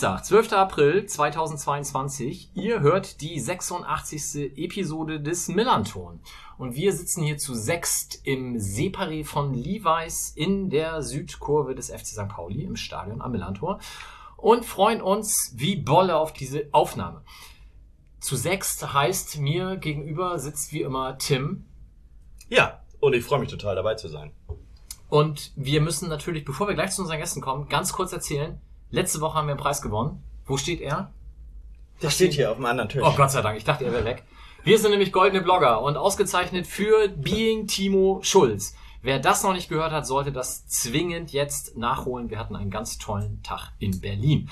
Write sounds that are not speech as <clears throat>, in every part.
Dienstag, 12. April 2022. Ihr hört die 86. Episode des Millanton. Und wir sitzen hier zu sechst im Separé von Levi's in der Südkurve des FC St. Pauli im Stadion am Millantor und freuen uns wie Bolle auf diese Aufnahme. Zu sechst heißt mir gegenüber sitzt wie immer Tim. Ja, und ich freue mich total dabei zu sein. Und wir müssen natürlich, bevor wir gleich zu unseren Gästen kommen, ganz kurz erzählen. Letzte Woche haben wir einen Preis gewonnen. Wo steht er? Der steht hier auf dem anderen Tisch. Oh Gott sei Dank, ich dachte, er wäre weg. Wir sind nämlich goldene Blogger und ausgezeichnet für Being Timo Schulz. Wer das noch nicht gehört hat, sollte das zwingend jetzt nachholen. Wir hatten einen ganz tollen Tag in Berlin.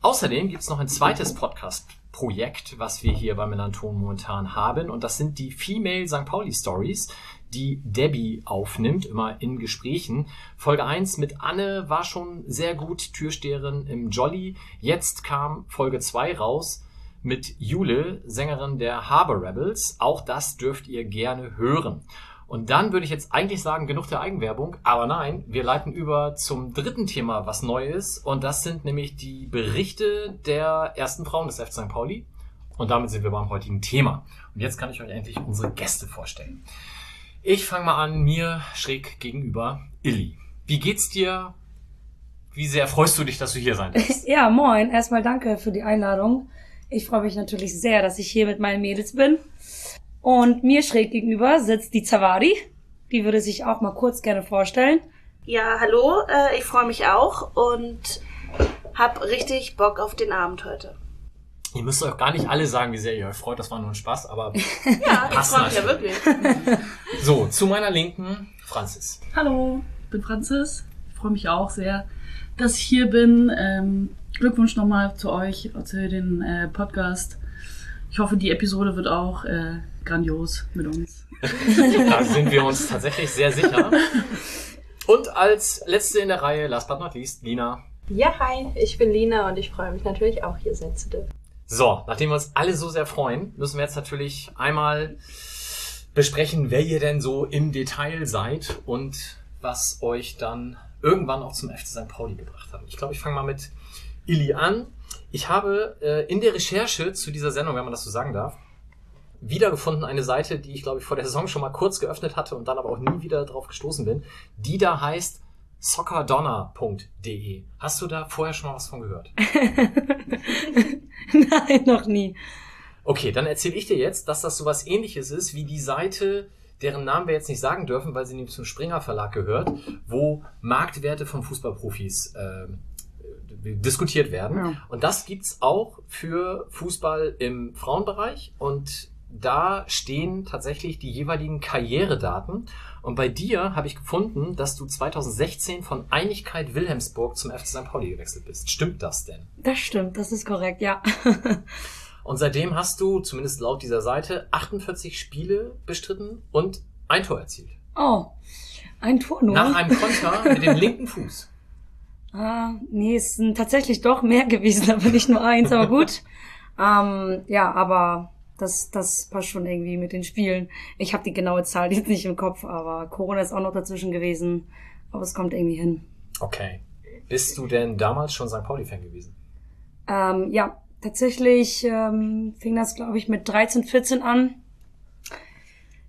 Außerdem gibt's noch ein zweites Podcast-Projekt, was wir hier bei Melanton momentan haben. Und das sind die Female St. Pauli Stories, die Debbie aufnimmt, immer in Gesprächen. Folge 1 mit Anne war schon sehr gut, Türsteherin im Jolly. Jetzt kam Folge 2 raus mit Jule, Sängerin der Harbor Rebels. Auch das dürft ihr gerne hören. Und dann würde ich jetzt eigentlich sagen, genug der Eigenwerbung, aber nein, wir leiten über zum dritten Thema, was neu ist. Und das sind nämlich die Berichte der ersten Frauen des FC St. Pauli. Und damit sind wir beim heutigen Thema. Und jetzt kann ich euch endlich unsere Gäste vorstellen. Ich fange mal an, mir schräg gegenüber Illy. Wie geht's dir? Wie sehr freust du dich, dass du hier sein <laughs> darfst? Ja, moin. Erstmal danke für die Einladung. Ich freue mich natürlich sehr, dass ich hier mit meinen Mädels bin. Und mir schräg gegenüber sitzt die Zawadi. Die würde sich auch mal kurz gerne vorstellen. Ja, hallo, äh, ich freue mich auch und hab richtig Bock auf den Abend heute. Ihr müsst euch gar nicht alle sagen, wie sehr ihr euch freut. Das war nur ein Spaß, aber <laughs> Ja, ich Passt freue mich ja wirklich. <laughs> so, zu meiner Linken, Franzis. Hallo, ich bin Franzis. Ich freue mich auch sehr, dass ich hier bin. Ähm, Glückwunsch nochmal zu euch, zu den äh, Podcast. Ich hoffe, die Episode wird auch äh, grandios mit uns. <laughs> Da sind wir uns tatsächlich sehr sicher. Und als letzte in der Reihe, last but not least, Lina. Ja, hi, ich bin Lina und ich freue mich natürlich auch hier sein zu dürfen. So, nachdem wir uns alle so sehr freuen, müssen wir jetzt natürlich einmal besprechen, wer ihr denn so im Detail seid und was euch dann irgendwann auch zum FC St. Pauli gebracht hat. Ich glaube, ich fange mal mit Illy an. Ich habe äh, in der Recherche zu dieser Sendung, wenn man das so sagen darf, wiedergefunden eine Seite, die ich glaube ich vor der Saison schon mal kurz geöffnet hatte und dann aber auch nie wieder drauf gestoßen bin, die da heißt soccerdonner.de. Hast du da vorher schon mal was von gehört? <laughs> Nein, noch nie. Okay, dann erzähle ich dir jetzt, dass das sowas ähnliches ist wie die Seite, deren Namen wir jetzt nicht sagen dürfen, weil sie nämlich zum Springer Verlag gehört, wo Marktwerte von Fußballprofis äh, diskutiert werden. Ja. Und das gibt's auch für Fußball im Frauenbereich und da stehen tatsächlich die jeweiligen Karrieredaten. Und bei dir habe ich gefunden, dass du 2016 von Einigkeit Wilhelmsburg zum FC St. Pauli gewechselt bist. Stimmt das denn? Das stimmt, das ist korrekt, ja. <laughs> Und seitdem hast du, zumindest laut dieser Seite, 48 Spiele bestritten und ein Tor erzielt. Oh, ein Tor nur. Nach einem Konter <laughs> mit dem linken Fuß. Ah, nee, es sind tatsächlich doch mehr <laughs> gewesen, aber nicht nur eins, aber gut. ähm, ja, aber das, das passt schon irgendwie mit den Spielen. Ich habe die genaue Zahl <laughs> jetzt nicht im Kopf, aber Corona ist auch noch dazwischen gewesen. Aber es kommt irgendwie hin. Okay. Bist du denn damals schon St. Pauli-Fan gewesen? Ähm, ja, tatsächlich ähm, fing das, glaube ich, mit 13, 14 an.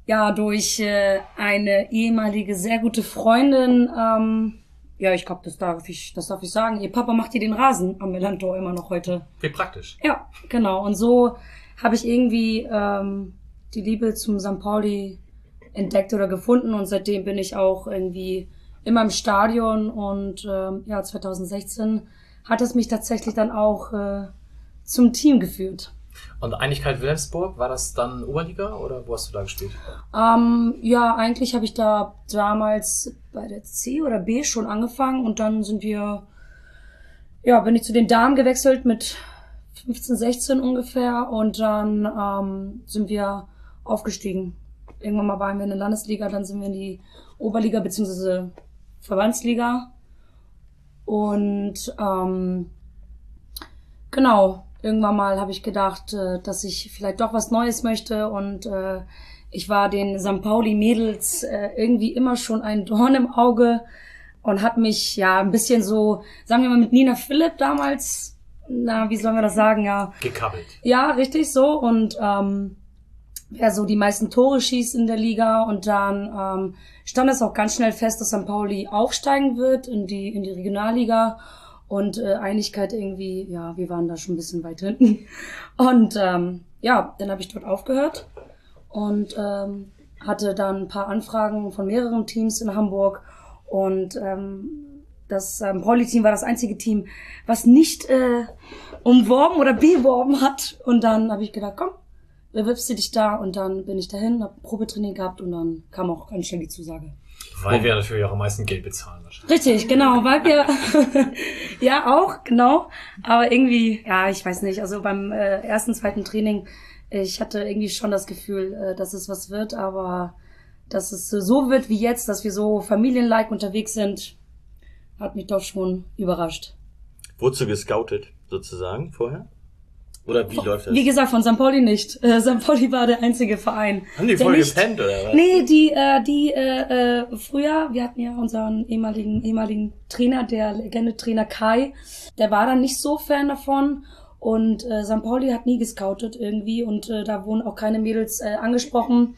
Ja, durch äh, eine ehemalige sehr gute Freundin. Ähm, ja, ich glaube, das darf ich, das darf ich sagen. Ihr Papa macht hier den Rasen am Melantor immer noch heute. Wie praktisch. Ja, genau. Und so habe ich irgendwie ähm, die Liebe zum St. Pauli entdeckt oder gefunden und seitdem bin ich auch irgendwie immer im Stadion und ähm, ja, 2016 hat es mich tatsächlich dann auch äh, zum Team geführt. Und Einigkeit Wilhelmsburg, war das dann Oberliga oder wo hast du da gespielt? Ähm, ja, eigentlich habe ich da damals bei der C oder B schon angefangen und dann sind wir, ja, bin ich zu den Damen gewechselt mit 15, 16 ungefähr und dann ähm, sind wir aufgestiegen. Irgendwann mal waren wir in der Landesliga, dann sind wir in die Oberliga beziehungsweise Verbandsliga und ähm, genau, irgendwann mal habe ich gedacht, äh, dass ich vielleicht doch was Neues möchte und äh, ich war den St. Pauli Mädels äh, irgendwie immer schon ein Dorn im Auge und hat mich ja ein bisschen so, sagen wir mal mit Nina Philipp damals, na, wie sollen wir das sagen, ja. Gekabbelt. Ja, richtig so und ähm, wer so die meisten Tore schießt in der Liga und dann ähm, stand es auch ganz schnell fest, dass St. Pauli aufsteigen wird in die in die Regionalliga und äh, Einigkeit irgendwie, ja, wir waren da schon ein bisschen weit hinten <laughs> und ähm, ja, dann habe ich dort aufgehört und ähm, hatte dann ein paar Anfragen von mehreren Teams in Hamburg und ähm, das ähm, Pauli-Team war das einzige Team, was nicht äh, umworben oder beworben hat. Und dann habe ich gedacht, komm, bewirbst du dich da? Und dann bin ich dahin, habe Probetraining gehabt und dann kam auch ganz schnell die Zusage. Weil wir natürlich auch am meisten Geld bezahlen wahrscheinlich. Richtig, genau, weil wir <laughs> ja auch, genau. Aber irgendwie, ja, ich weiß nicht, also beim äh, ersten, zweiten Training, ich hatte irgendwie schon das Gefühl, äh, dass es was wird, aber dass es so wird wie jetzt, dass wir so familienlike unterwegs sind, hat mich doch schon überrascht. Wurdest du gescoutet, sozusagen, vorher? Oder wie läuft das? Wie gesagt, von St. Pauli nicht. Äh, St. Pauli war der einzige Verein. Haben die voll nicht- gepennt, oder was? Nee, die, äh, die äh, äh, früher, wir hatten ja unseren ehemaligen, ehemaligen Trainer, der Legende-Trainer Kai, der war dann nicht so Fan davon. Und äh, St. Pauli hat nie gescoutet irgendwie und äh, da wurden auch keine Mädels äh, angesprochen.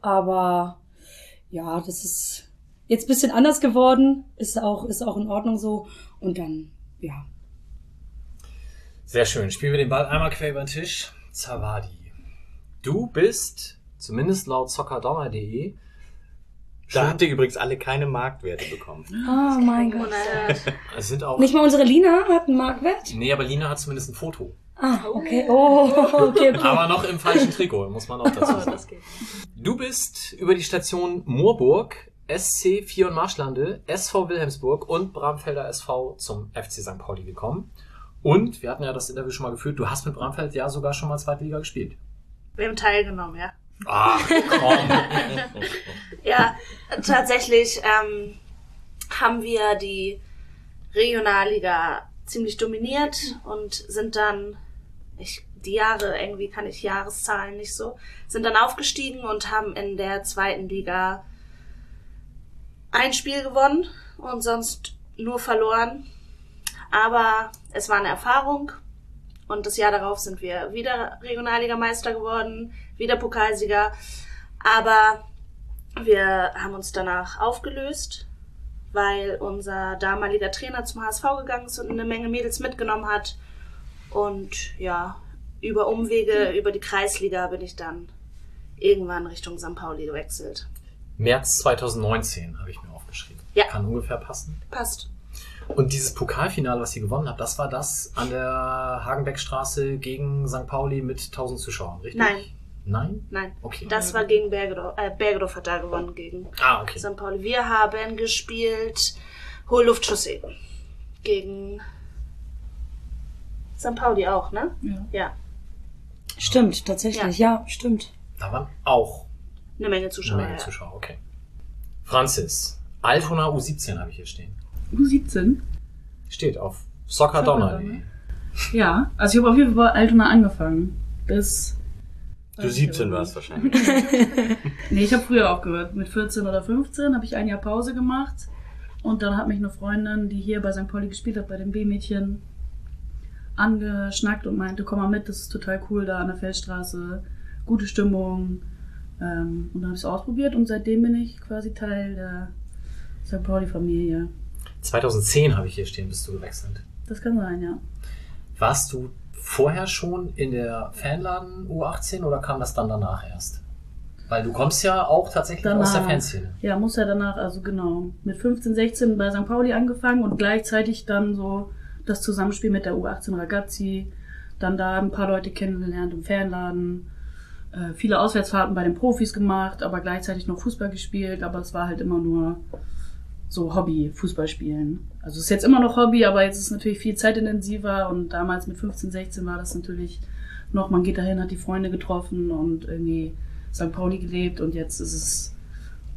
Aber ja, das ist jetzt bisschen anders geworden, ist auch, ist auch in Ordnung so. Und dann, ja. Sehr schön. Spielen wir den Ball einmal quer über den Tisch. Zawadi. Du bist, zumindest laut soccerdonner.de, Da habt ihr übrigens alle keine Marktwerte bekommen. Oh mein Gott. Unerhört. <laughs> es sind auch. Nicht mal unsere Lina hat einen Marktwert? Nee, aber Lina hat zumindest ein Foto. Ah, okay. Oh, <laughs> okay, okay. Aber noch im falschen Trikot, muss man auch <laughs> dazu sagen. Du bist über die Station Moorburg, SC Vier und Marschlande, SV Wilhelmsburg und Bramfelder SV zum FC St. Pauli gekommen. Und wir hatten ja das Interview schon mal geführt, du hast mit Bramfeld ja sogar schon mal zweite Liga gespielt. Wir haben teilgenommen, ja. Ach, komm. <laughs> Ja, tatsächlich ähm, haben wir die Regionalliga ziemlich dominiert und sind dann, ich, die Jahre, irgendwie kann ich Jahreszahlen nicht so, sind dann aufgestiegen und haben in der zweiten Liga ein Spiel gewonnen und sonst nur verloren. Aber es war eine Erfahrung und das Jahr darauf sind wir wieder Regionalligameister geworden, wieder Pokalsieger. Aber wir haben uns danach aufgelöst, weil unser damaliger Trainer zum HSV gegangen ist und eine Menge Mädels mitgenommen hat. Und ja, über Umwege, über die Kreisliga bin ich dann irgendwann Richtung St. Pauli gewechselt. März 2019 habe ich mir aufgeschrieben. Ja. Kann ungefähr passen. Passt. Und dieses Pokalfinale, was ihr gewonnen habt, das war das an der Hagenbeckstraße gegen St. Pauli mit 1000 Zuschauern, richtig? Nein. Nein? Nein, Okay. das war gegen Bergedorf. Äh, Bergedorf hat da gewonnen gegen Ah, okay. St. Pauli. Wir haben gespielt Hohe Luftchaussee gegen St. Pauli auch, ne? Ja. Ja, Stimmt, tatsächlich, ja, stimmt. Da waren auch eine Menge eine Zuschauer. Menge ja. Zuschauer, okay. Franzis, Altona U17 habe ich hier stehen. U17? Steht auf soccerdonner.de. Ja, also ich habe auf jeden Fall bei Altona angefangen. Bis. Du 17 warst wahrscheinlich. <laughs> Nee, ich habe früher aufgehört. Mit 14 oder 15 habe ich ein Jahr Pause gemacht. Und dann hat mich eine Freundin, die hier bei St. Pauli gespielt hat, bei den B-Mädchen, angeschnackt und meinte, komm mal mit, das ist total cool da an der Feldstraße. Gute Stimmung. Ähm, und dann habe ich es ausprobiert und seitdem bin ich quasi Teil der St. Pauli-Familie. 2010 habe ich hier stehen, bist du gewechselt. Das kann sein, ja. Warst du vorher schon in der Fanladen U18 oder kam das dann danach erst? Weil du kommst ja auch tatsächlich aus der Danach. Fanszene. Ja, muss ja danach, also genau, mit 15, 16 bei St. Pauli angefangen und gleichzeitig dann so das Zusammenspiel mit der U18 Ragazzi, dann da ein paar Leute kennengelernt im Fanladen, äh, viele Auswärtsfahrten bei den Profis gemacht, aber gleichzeitig noch Fußball gespielt, aber es war halt immer nur so Hobby, Fußball spielen. Also es ist jetzt immer noch Hobby, aber jetzt ist es natürlich viel zeitintensiver und damals mit 15, 16 war das natürlich noch, man geht dahin, hat die Freunde getroffen und irgendwie St. Pauli gelebt und jetzt ist es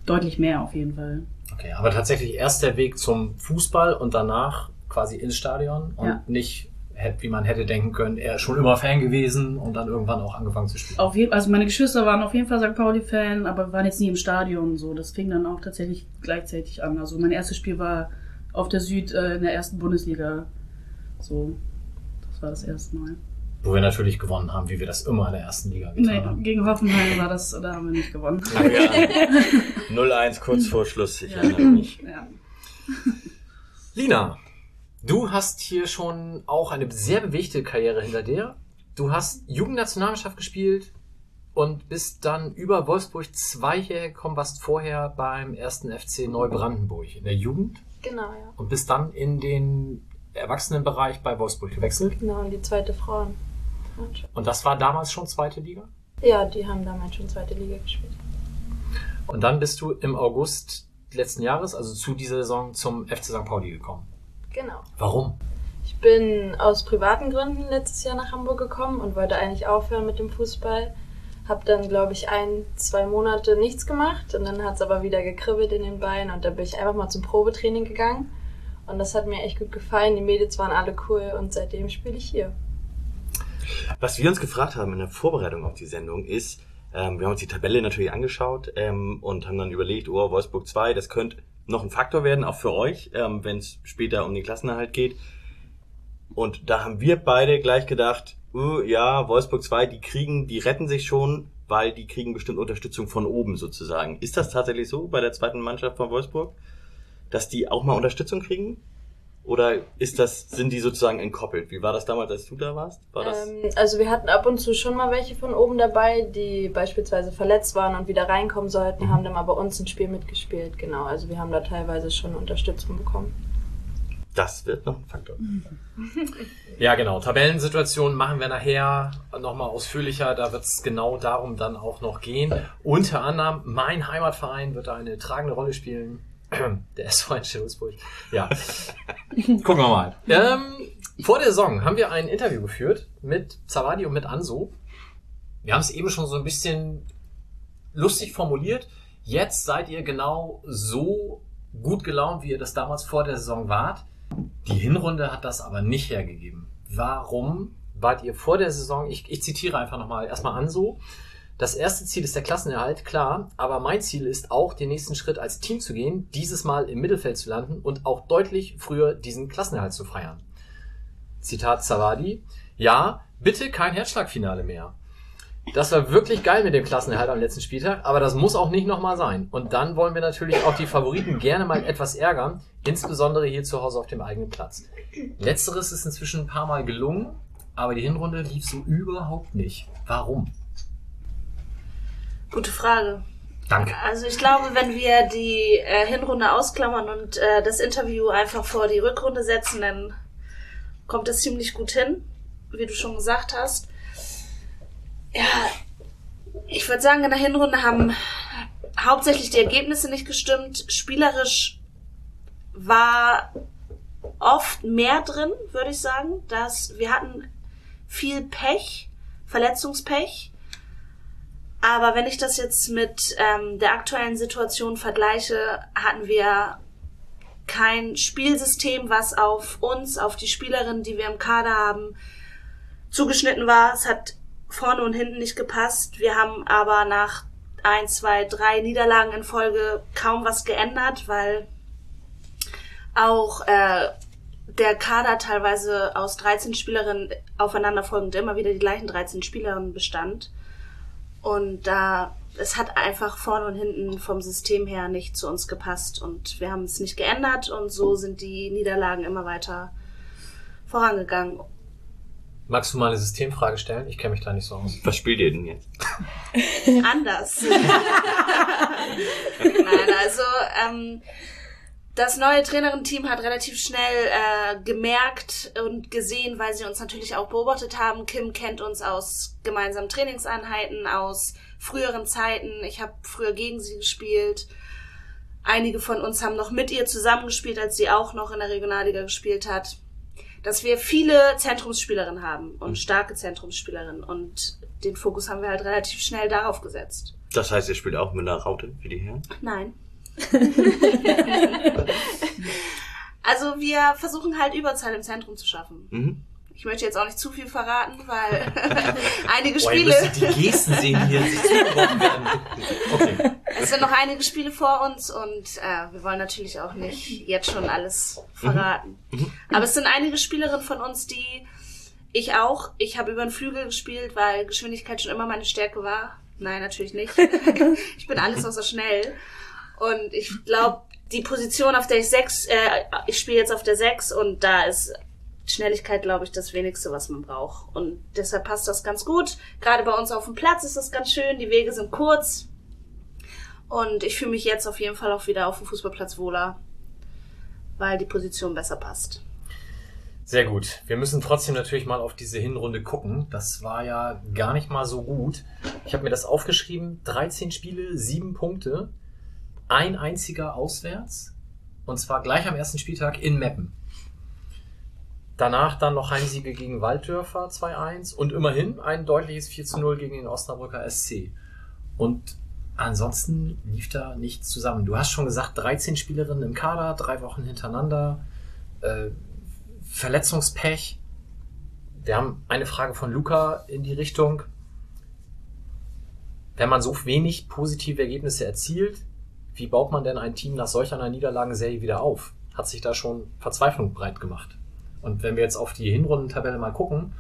deutlich mehr auf jeden Fall. Okay, aber tatsächlich erst der Weg zum Fußball und danach quasi ins Stadion und Ja. nicht hätte- wie man hätte denken können, er ist schon immer Fan gewesen und dann irgendwann auch angefangen zu spielen. Auf jeden, also meine Geschwister waren auf jeden Fall St. Pauli-Fan, aber waren jetzt nie im Stadion so. Das fing dann auch tatsächlich gleichzeitig an. Also mein erstes Spiel war auf der Süd äh, in der ersten Bundesliga. So, das war das erste Mal. Wo wir natürlich gewonnen haben, wie wir das immer in der ersten Liga getan Nee, haben. gegen Hoffenheim war das, da haben wir nicht gewonnen. Oh <laughs> ja. <laughs> 0-1 kurz vor Schluss, ich Ja. erinnere mich. Ja. Lina, du hast hier schon auch eine sehr bewegte Karriere hinter dir. Du hast Jugendnationalmannschaft gespielt und bist dann über Wolfsburg 2 hierher gekommen, warst vorher beim ersten FC Neubrandenburg in der Jugend Genau, ja. und bist dann in den Erwachsenenbereich bei Wolfsburg gewechselt. Genau, und die zweite Frauen. Und das war damals schon zweite Liga. Ja, die haben damals schon zweite Liga gespielt. Und dann bist du im August letzten Jahres, also zu dieser Saison, zum FC St. Pauli gekommen. Genau. Warum? Ich bin aus privaten Gründen letztes Jahr nach Hamburg gekommen und wollte eigentlich aufhören mit dem Fußball. Hab dann, glaube ich, ein, zwei Monate nichts gemacht und dann hat es aber wieder gekribbelt in den Beinen und dann bin ich einfach mal zum Probetraining gegangen. Und das hat mir echt gut gefallen. Die Mädels waren alle cool und seitdem spiele ich hier. Was wir uns gefragt haben in der Vorbereitung auf die Sendung ist, ähm, wir haben uns die Tabelle natürlich angeschaut ähm, und haben dann überlegt, oh, Wolfsburg 2, das könnte noch ein Faktor werden, auch für euch, ähm, wenn es später um den Klassenerhalt geht. Und da haben wir beide gleich gedacht, uh, ja, Wolfsburg 2, die kriegen, die retten sich schon, weil die kriegen bestimmt Unterstützung von oben sozusagen. Ist das tatsächlich so bei der zweiten Mannschaft von Wolfsburg, dass die auch mal Unterstützung kriegen? Oder ist das, sind die sozusagen entkoppelt? Wie war das damals, als du da warst? War das Ähm, also wir hatten ab und zu schon mal welche von oben dabei, die beispielsweise verletzt waren und wieder reinkommen sollten, haben dann mal bei uns ein Spiel mitgespielt. Genau, also wir haben da teilweise schon Unterstützung bekommen. Das wird noch ein Faktor. <laughs> Ja, genau. Tabellensituation machen wir nachher nochmal ausführlicher. Da wird es genau darum dann auch noch gehen. Unter anderem, mein Heimatverein wird da eine tragende Rolle spielen. <clears throat> Der SV Wolfsburg. Ja. <laughs> Gucken wir mal. Ähm, vor der Saison haben wir ein Interview geführt mit Zawadi und mit Anso. Wir haben es eben schon so ein bisschen lustig formuliert. Jetzt seid ihr genau so gut gelaunt, wie ihr das damals vor der Saison wart. Die Hinrunde hat das aber nicht hergegeben. Warum wart ihr vor der Saison, ich, ich zitiere einfach nochmal erstmal an so, das erste Ziel ist der Klassenerhalt, klar, aber mein Ziel ist auch, den nächsten Schritt als Team zu gehen, dieses Mal im Mittelfeld zu landen und auch deutlich früher diesen Klassenerhalt zu feiern. Zitat Zawadi, ja, bitte kein Herzschlagfinale mehr. Das war wirklich geil mit dem Klassenerhalt am letzten Spieltag, aber das muss auch nicht nochmal sein. Und dann wollen wir natürlich auch die Favoriten gerne mal etwas ärgern, insbesondere hier zu Hause auf dem eigenen Platz. Letzteres ist inzwischen ein paar Mal gelungen, aber die Hinrunde lief so überhaupt nicht. Warum? Gute Frage. Danke. Also ich glaube, wenn wir die äh, Hinrunde ausklammern und äh, das Interview einfach vor die Rückrunde setzen, dann kommt es ziemlich gut hin, wie du schon gesagt hast. Ja, ich würde sagen, in der Hinrunde haben hauptsächlich die Ergebnisse nicht gestimmt. Spielerisch war oft mehr drin, würde ich sagen. Dass wir hatten viel Pech, Verletzungspech. Aber wenn ich das jetzt mit ähm, der aktuellen Situation vergleiche, hatten wir kein Spielsystem, was auf uns, auf die Spielerinnen, die wir im Kader haben, zugeschnitten war. Es hat vorne und hinten nicht gepasst. Wir haben aber nach ein, zwei, drei Niederlagen in Folge kaum was geändert, weil auch äh, der Kader teilweise aus 13 Spielerinnen aufeinanderfolgend immer wieder die gleichen 13 Spielerinnen bestand. Und da, es hat einfach vorne und hinten vom System her nicht zu uns gepasst. Und wir haben es nicht geändert und so sind die Niederlagen immer weiter vorangegangen. Magst du mal eine Systemfrage stellen? Ich kenne mich da nicht so aus. Was spielt ihr denn jetzt? Anders. <laughs> Nein, also ähm, das neue Trainerin-Team hat relativ schnell äh, gemerkt und gesehen, weil sie uns natürlich auch beobachtet haben. Kim kennt uns aus gemeinsamen Trainingseinheiten, aus früheren Zeiten. Ich habe früher gegen sie gespielt. Einige von uns haben noch mit ihr zusammengespielt, als sie auch noch in der Regionalliga gespielt hat. Dass wir viele Zentrumsspielerinnen haben und starke Zentrumsspielerinnen. Und den Fokus haben wir halt relativ schnell darauf gesetzt. Das heißt, ihr spielt auch mit einer Raute wie die Herren? Nein. <laughs> also wir versuchen halt Überzahl im Zentrum zu schaffen. Mhm. Ich möchte jetzt auch nicht zu viel verraten, weil <laughs> einige Boah, Spiele. müsstet die Gesten sehen, die jetzt zugeworfen werden. Okay. Es sind noch einige Spiele vor uns und äh, wir wollen natürlich auch nicht jetzt schon alles verraten. Aber es sind einige Spielerinnen von uns, die ich auch, ich habe über den Flügel gespielt, weil Geschwindigkeit schon immer meine Stärke war. Nein, natürlich nicht. <laughs> ich bin alles außer schnell. Und ich glaube, die Position, auf der ich sechs, äh, ich spiele jetzt auf der sechs und da ist Schnelligkeit, glaube ich, das wenigste, was man braucht. Und deshalb passt das ganz gut. Gerade bei uns auf dem Platz ist das ganz schön. Die Wege sind kurz. Und ich fühle mich jetzt auf jeden Fall auch wieder auf dem Fußballplatz wohler, weil die Position besser passt. Sehr gut. Wir müssen trotzdem natürlich mal auf diese Hinrunde gucken. Das war ja gar nicht mal so gut. Ich habe mir das aufgeschrieben. 13 Spiele, 7 Punkte. Ein einziger auswärts. Und zwar gleich am ersten Spieltag in Meppen. Danach dann noch Heimsiege gegen Walddörfer 2-1 und immerhin ein deutliches 4-0 gegen den Osnabrücker SC. Und ansonsten lief da nichts zusammen. Du hast schon gesagt, 13 Spielerinnen im Kader, drei Wochen hintereinander. Äh, Verletzungspech. Wir haben eine Frage von Luca in die Richtung. Wenn man so wenig positive Ergebnisse erzielt, wie baut man denn ein Team nach solch einer Niederlagenserie wieder auf? Hat sich da schon Verzweiflung breit gemacht? Und wenn wir jetzt auf die Hinrundentabelle mal gucken,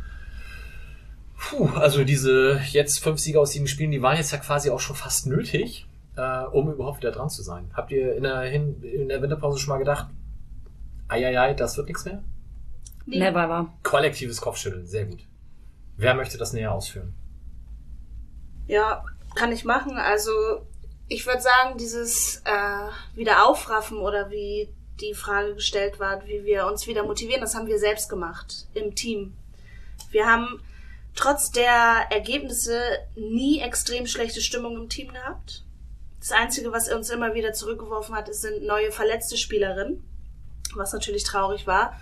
puh, also diese jetzt fünf Siege aus sieben Spielen, die waren jetzt ja quasi auch schon fast nötig, äh, um überhaupt wieder dran zu sein. Habt ihr in der, Hin in der Winterpause schon mal gedacht, eieiei, das wird nichts mehr? Nee. Never war. Kollektives Kopfschütteln, sehr gut. Wer möchte das näher ausführen? Ja, kann ich machen. Also ich würde sagen, dieses äh, wieder aufraffen oder wie die Frage gestellt war, wie wir uns wieder motivieren, das haben wir selbst gemacht im Team. Wir haben trotz der Ergebnisse nie extrem schlechte Stimmung im Team gehabt. Das Einzige, was uns immer wieder zurückgeworfen hat, sind neue verletzte Spielerinnen, was natürlich traurig war.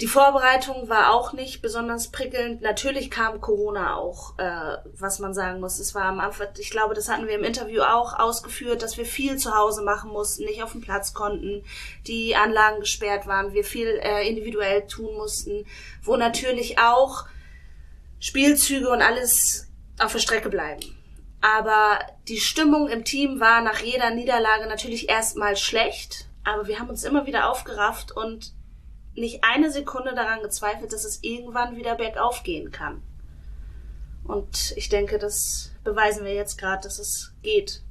Die Vorbereitung war auch nicht besonders prickelnd. Natürlich kam Corona auch, äh, was man sagen muss. Es war am Anfang, ich glaube, das hatten wir im Interview auch ausgeführt, dass wir viel zu Hause machen mussten, nicht auf dem Platz konnten, die Anlagen gesperrt waren, wir viel äh, individuell tun mussten, wo natürlich auch Spielzüge und alles auf der Strecke bleiben. Aber die Stimmung im Team war nach jeder Niederlage natürlich erstmal schlecht, aber wir haben uns immer wieder aufgerafft und nicht eine Sekunde daran gezweifelt, dass es irgendwann wieder bergauf gehen kann. Und ich denke, das beweisen wir jetzt gerade, dass es geht.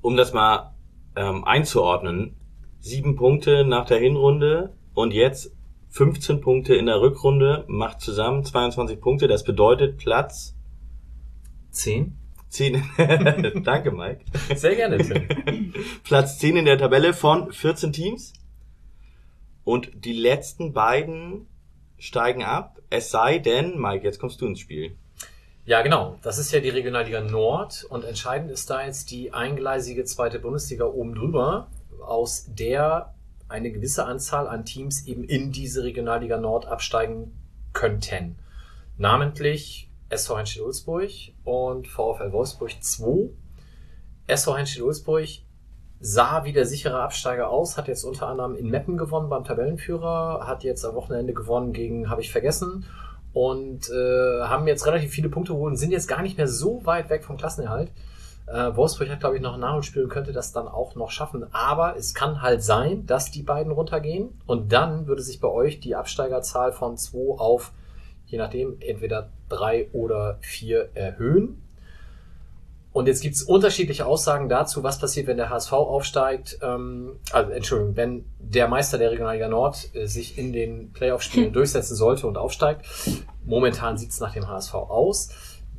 Um das mal ähm, einzuordnen, sieben Punkte nach der Hinrunde und jetzt 15 Punkte in der Rückrunde, macht zusammen 22 Punkte. Das bedeutet Platz Zehn? 10. <laughs> Danke, Mike. Sehr gerne. <laughs> Platz 10 in der Tabelle von 14 Teams. Und die letzten beiden steigen ab. Es sei denn, Mike, jetzt kommst du ins Spiel. Ja, genau. Das ist ja die Regionalliga Nord und entscheidend ist da jetzt die eingleisige zweite Bundesliga oben drüber, aus der eine gewisse Anzahl an Teams eben in diese Regionalliga Nord absteigen könnten. Namentlich SV Henschel-Ulzburg und VfL Wolfsburg 2. SV Henschel-Ulzburg sah wie der sichere Absteiger aus, hat jetzt unter anderem in Meppen gewonnen beim Tabellenführer, hat jetzt am Wochenende gewonnen gegen, habe ich vergessen, und äh, haben jetzt relativ viele Punkte geholt und sind jetzt gar nicht mehr so weit weg vom Klassenerhalt. Äh, Wolfsburg hat, glaube ich, noch ein Nachholspiel und könnte das dann auch noch schaffen. Aber es kann halt sein, dass die beiden runtergehen und dann würde sich bei euch die Absteigerzahl von 2 auf, je nachdem, entweder 3 oder 4 erhöhen. Und jetzt gibt's unterschiedliche Aussagen dazu, was passiert, wenn der HSV aufsteigt. Ähm, also Entschuldigung, wenn der Meister der Regionalliga Nord äh, sich in den Playoff-Spielen <laughs> durchsetzen sollte und aufsteigt. Momentan sieht's nach dem HSV aus.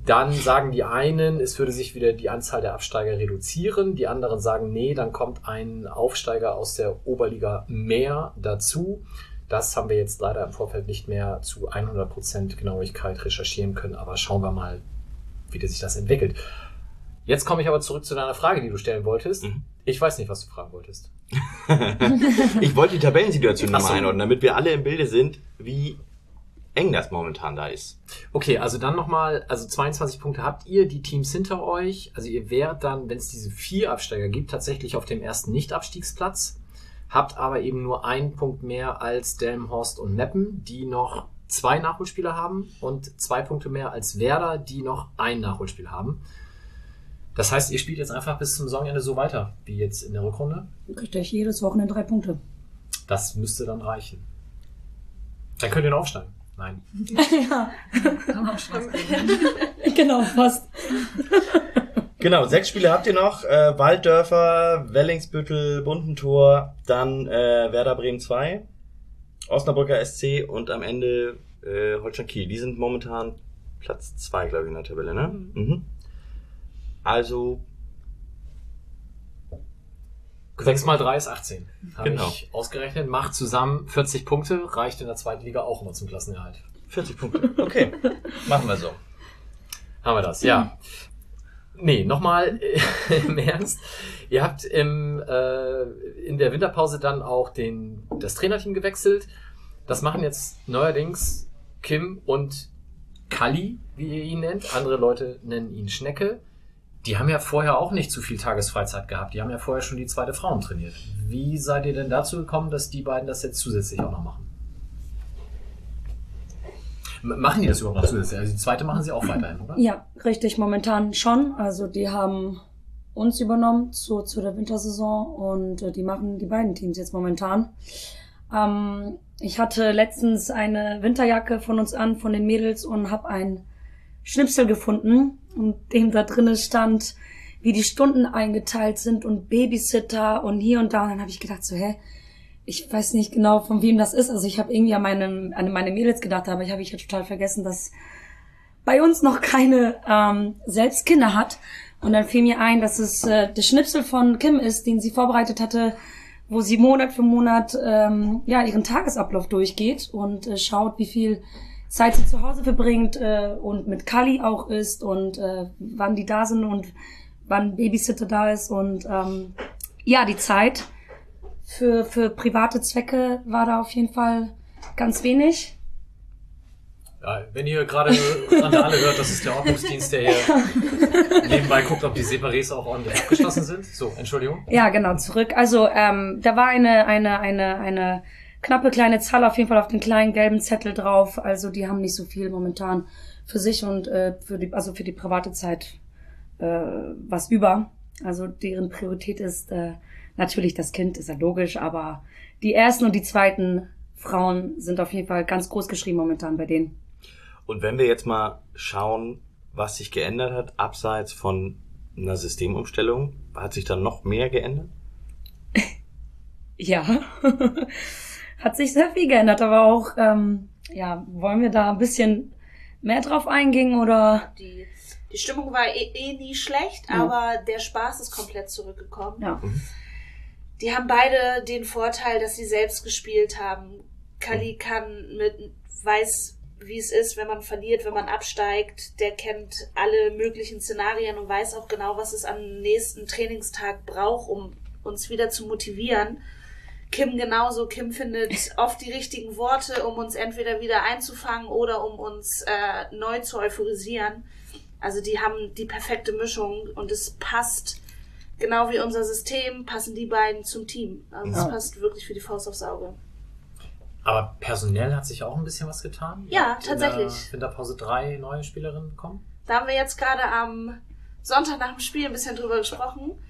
Dann sagen die einen, es würde sich wieder die Anzahl der Absteiger reduzieren. Die anderen sagen, nee, dann kommt ein Aufsteiger aus der Oberliga mehr dazu. Das haben wir jetzt leider im Vorfeld nicht mehr zu 100% Genauigkeit recherchieren können, aber schauen wir mal, wie sich das entwickelt. Jetzt komme ich aber zurück zu deiner Frage, die du stellen wolltest. Mhm. Ich weiß nicht, was du fragen wolltest. <laughs> ich wollte die Tabellensituation nochmal so. einordnen, damit wir alle im Bilde sind, wie eng das momentan da ist. Okay, also dann nochmal, also 22 Punkte habt ihr, die Teams hinter euch. Also ihr wärt dann, wenn es diese vier Absteiger gibt, tatsächlich auf dem ersten Nicht-Abstiegsplatz. Habt aber eben nur einen Punkt mehr als Delmenhorst und Meppen, die noch zwei Nachholspieler haben und zwei Punkte mehr als Werder, die noch ein Nachholspiel haben. Das heißt, ihr spielt jetzt einfach bis zum Saisonende so weiter, wie jetzt in der Rückrunde. Kriegt euch jedes Wochenende drei Punkte. Das müsste dann reichen. Dann könnt ihr noch aufsteigen. Nein. <laughs> ja, Kann auch Spaß geben. <laughs> genau, fast. Genau, sechs Spiele habt ihr noch. Äh, Walddörfer, Wellingsbüttel, Buntentor, dann äh, Werder Bremen 2, Osnabrücker SC und am Ende äh, Holstein Kiel. Die sind momentan Platz 2, glaube ich, in der Tabelle, ne? Mhm. Also, 6 mal 3 ist 18. Habe Genau. ich ausgerechnet. Macht zusammen 40 Punkte, reicht in der zweiten Liga auch immer zum Klassenerhalt. 40 Punkte. Okay, <laughs> machen wir so. Haben wir das, ja. Nee, nochmal <laughs> im Ernst. Ihr habt im, äh, in der Winterpause dann auch den, das Trainerteam gewechselt. Das machen jetzt neuerdings Kim und Kalli, wie ihr ihn nennt. Andere Leute nennen ihn Schnecke. Die haben ja vorher auch nicht zu viel Tagesfreizeit gehabt. Die haben ja vorher schon die zweite Frauen trainiert. Wie seid ihr denn dazu gekommen, dass die beiden das jetzt zusätzlich auch noch machen? Machen die das überhaupt noch zusätzlich? Also die zweite machen sie auch weiterhin, oder? Ja, richtig, momentan schon. Also die haben uns übernommen zu, zu der Wintersaison und äh, die machen die beiden Teams jetzt momentan. Ähm, ich hatte letztens eine Winterjacke von uns an, von den Mädels und habe ein Schnipsel gefunden und dem da drinnen stand, wie die Stunden eingeteilt sind und Babysitter und hier und da. Und dann habe ich gedacht so, hä, ich weiß nicht genau, von wem das ist. Also ich habe irgendwie an meine, an meine Mädels gedacht, aber ich habe ich ja total vergessen, dass bei uns noch keine ähm, selbst Kinder hat. Und dann fiel mir ein, dass es äh, der Schnipsel von Kim ist, den sie vorbereitet hatte, wo sie Monat für Monat ähm, ja ihren Tagesablauf durchgeht und äh, schaut, wie viel Zeit sie zu Hause verbringt äh, und mit Kali auch ist und äh, wann die da sind und wann Babysitter da ist und ähm, ja die Zeit für für private Zwecke war da auf jeden Fall ganz wenig. Ja, wenn ihr gerade Randale hört, das ist der Ordnungsdienst, der hier <laughs> nebenbei guckt, ob die Separés auch ordentlich abgeschlossen sind. So, Entschuldigung. Ja, genau, zurück. Also ähm, da war eine, eine, eine, eine knappe kleine Zahl auf jeden Fall auf den kleinen gelben Zettel drauf. Also die haben nicht so viel momentan für sich und äh, für die, also für die private Zeit äh, was über. Also deren Priorität ist äh, natürlich das Kind, ist ja logisch, aber die ersten und die zweiten Frauen sind auf jeden Fall ganz groß geschrieben momentan bei denen. Und wenn wir jetzt mal schauen, was sich geändert hat, abseits von einer Systemumstellung, hat sich dann noch mehr geändert? <laughs> Ja, <laughs> hat sich sehr viel geändert, aber auch, ähm, ja, wollen wir da ein bisschen mehr drauf eingehen oder? Die, die Stimmung war eh, eh nie schlecht, Ja. aber der Spaß ist komplett zurückgekommen. Ja. Die haben beide den Vorteil, dass sie selbst gespielt haben. Kali kann mit, weiß, wie es ist, wenn man verliert, wenn man absteigt. Der kennt alle möglichen Szenarien und weiß auch genau, was es am nächsten Trainingstag braucht, um uns wieder zu motivieren. Kim genauso. Kim findet <laughs> oft die richtigen Worte, um uns entweder wieder einzufangen oder um uns äh, neu zu euphorisieren. Also die haben die perfekte Mischung und es passt genau wie unser System, passen die beiden zum Team. Also Ja. es passt wirklich für die Faust aufs Auge. Aber personell hat sich auch ein bisschen was getan. Ja, tatsächlich. In der Winterpause drei neue Spielerinnen bekommen. Da haben wir jetzt gerade am Sonntag nach dem Spiel ein bisschen drüber gesprochen.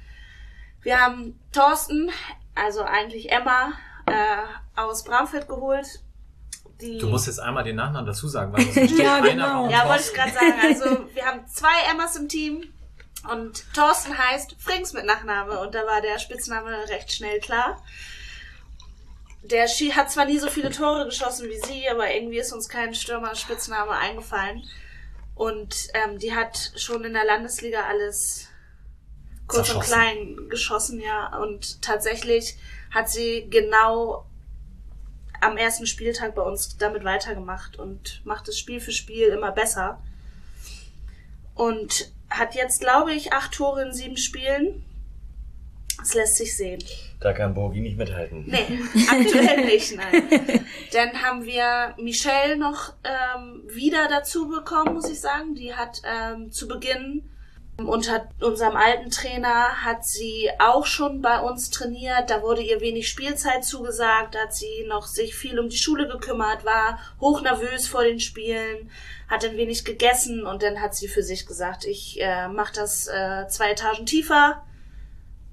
Wir haben Thorsten, also eigentlich Emma, äh, aus Bramfeld geholt. Die Du musst jetzt einmal den Nachnamen dazu sagen, weil <laughs> entsteht Ja, genau. Ja, wollte ich gerade sagen. <laughs> Also wir haben zwei Emmas im Team und Thorsten heißt Frings mit Nachname und da war der Spitzname recht schnell klar. Der Ski hat zwar nie so viele Tore geschossen wie sie, aber irgendwie ist uns kein Stürmer-Spitzname eingefallen. Und ähm, die hat schon in der Landesliga alles kurz und klein geschossen, ja. Und tatsächlich hat sie genau am ersten Spieltag bei uns damit weitergemacht und macht es Spiel für Spiel immer besser. Und hat jetzt, glaube ich, acht Tore in sieben Spielen. Das lässt sich sehen. Da kann Borgi nicht mithalten. Nee, aktuell <laughs> nicht, nein. Dann haben wir Michelle noch ähm, wieder dazu bekommen, muss ich sagen. Die hat ähm, zu Beginn Unter unserem alten Trainer hat sie auch schon bei uns trainiert. Da wurde ihr wenig Spielzeit zugesagt. Da hat sie noch sich viel um die Schule gekümmert, war hochnervös vor den Spielen, hat ein wenig gegessen und dann hat sie für sich gesagt, ich äh, mache das äh, zwei Etagen tiefer,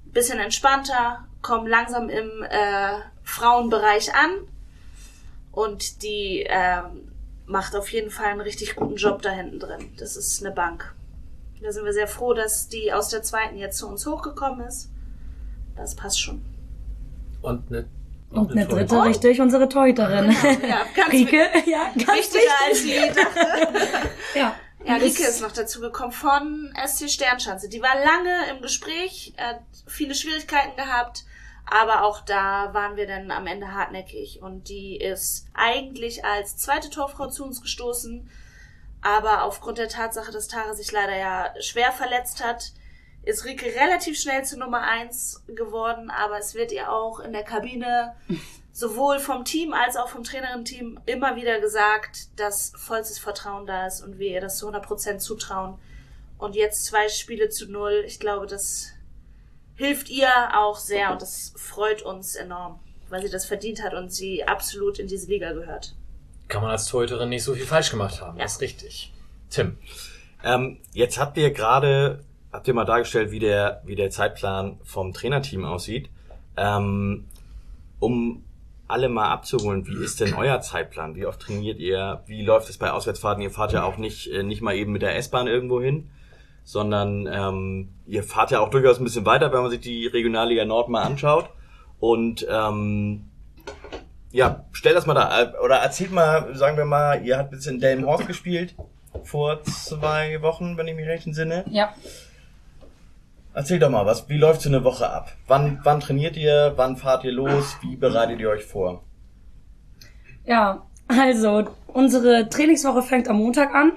bisschen entspannter, komme langsam im äh, Frauenbereich an und die äh, macht auf jeden Fall einen richtig guten Job da hinten drin. Das ist eine Bank. Da sind wir sehr froh, dass die aus der zweiten jetzt zu uns hochgekommen ist. Das passt schon. Und eine, Und eine dritte, Torhüterin. richtig, unsere Torhüterin. Genau, ja, ganz <laughs> Rike, ja, ganz Wichtiger als dachte. <laughs> Ja, Ja, Rike ist noch dazu gekommen von SC Sternschanze. Die war lange im Gespräch, hat viele Schwierigkeiten gehabt, aber auch da waren wir dann am Ende hartnäckig. Und die ist eigentlich als zweite Torfrau zu uns gestoßen, aber aufgrund der Tatsache, dass Tara sich leider ja schwer verletzt hat, ist Rike relativ schnell zu Nummer eins geworden, aber es wird ihr auch in der Kabine <laughs> sowohl vom Team als auch vom Trainerin-Team immer wieder gesagt, dass vollstes Vertrauen da ist und wir ihr das zu 100% zutrauen. Und jetzt zwei Spiele zu null. Ich glaube, das hilft ihr auch sehr und das freut uns enorm, weil sie das verdient hat und sie absolut in diese Liga gehört. Kann man als Torhüterin nicht so viel falsch gemacht haben. Ja. Das ist richtig. Tim. Ähm, jetzt habt ihr gerade, habt ihr mal dargestellt, wie der, wie der Zeitplan vom Trainerteam aussieht. Ähm, um alle mal abzuholen, wie ist denn euer Zeitplan? Wie oft trainiert ihr? Wie läuft es bei Auswärtsfahrten? Ihr fahrt ja auch nicht, äh, nicht mal eben mit der S-Bahn irgendwo hin, sondern ähm, ihr fahrt ja auch durchaus ein bisschen weiter, wenn man sich die Regionalliga Nord mal anschaut. Und ähm, ja, stell das mal da, oder erzählt mal, sagen wir mal, ihr habt jetzt in Delmenhorst gespielt vor zwei Wochen, wenn ich mich recht entsinne. ja. Erzählt doch mal, was, wie läuft so eine Woche ab? Wann, wann trainiert ihr? Wann fahrt ihr los? Wie bereitet ihr euch vor? Ja, also unsere Trainingswoche fängt am Montag an.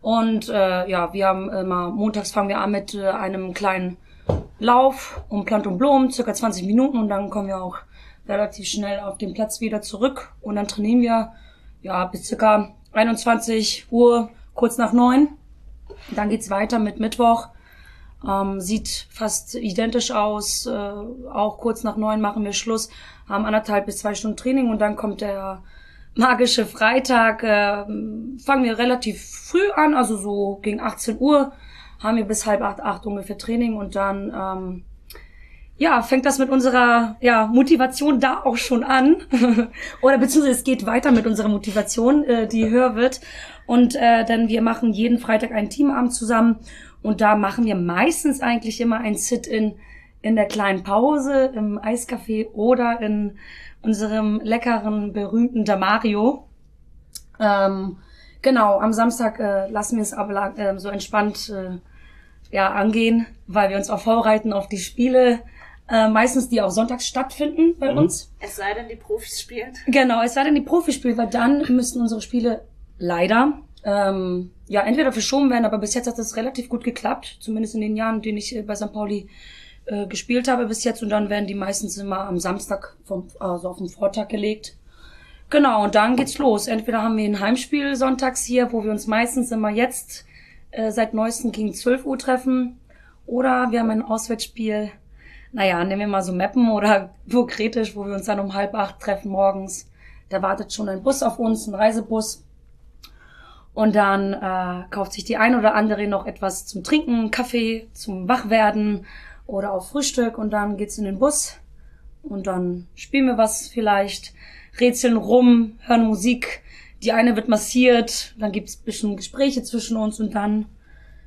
Und äh, ja, wir haben immer, montags fangen wir an mit äh, einem kleinen Lauf um Plant und Blumen, circa 20 Minuten und dann kommen wir auch relativ schnell auf den Platz wieder zurück und dann trainieren wir ja bis circa 21 Uhr, kurz nach neun. Dann geht's weiter mit Mittwoch. Ähm, sieht fast identisch aus. Äh, auch kurz nach neun machen wir Schluss, haben anderthalb bis zwei Stunden Training und dann kommt der magische Freitag. Äh, fangen wir relativ früh an, also so gegen 18 Uhr haben wir bis halb acht, acht ungefähr Training und dann ähm, ja, fängt das mit unserer ja, Motivation da auch schon an. <laughs> Oder beziehungsweise es geht weiter mit unserer Motivation, äh, die höher wird. Und äh, denn wir machen jeden Freitag einen Teamabend zusammen und da machen wir meistens eigentlich immer ein Sit-in in der kleinen Pause im Eiscafé oder in unserem leckeren, berühmten Damario. Ähm, genau, am Samstag äh, lassen wir es aber äh, so entspannt äh, ja, angehen, weil wir uns auch vorbereiten auf die Spiele, äh, meistens die auch sonntags stattfinden bei Mhm. uns. Es sei denn, die Profis spielen. Genau, es sei denn die Profispiele, weil dann müssen unsere Spiele leider ähm, ja entweder verschoben werden, aber bis jetzt hat das relativ gut geklappt, zumindest in den Jahren, in denen ich äh, bei St. Pauli äh, gespielt habe bis jetzt und dann werden die meistens immer am Samstag vom, also auf den Vortag gelegt. Genau, und dann geht's los. Entweder haben wir ein Heimspiel sonntags hier, wo wir uns meistens immer jetzt äh, seit neuestem gegen 12 Uhr treffen. Oder wir haben ein Auswärtsspiel, naja, nehmen wir mal so Meppen oder <laughs> Burgretisch, wo wir uns dann um halb acht treffen morgens. Da wartet schon ein Bus auf uns, ein Reisebus. Und dann äh, kauft sich die ein oder andere noch etwas zum Trinken, Kaffee, zum Wachwerden oder auf Frühstück und dann geht's in den Bus und dann spielen wir was vielleicht, rätseln rum, hören Musik. Die eine wird massiert, dann gibt's ein bisschen Gespräche zwischen uns und dann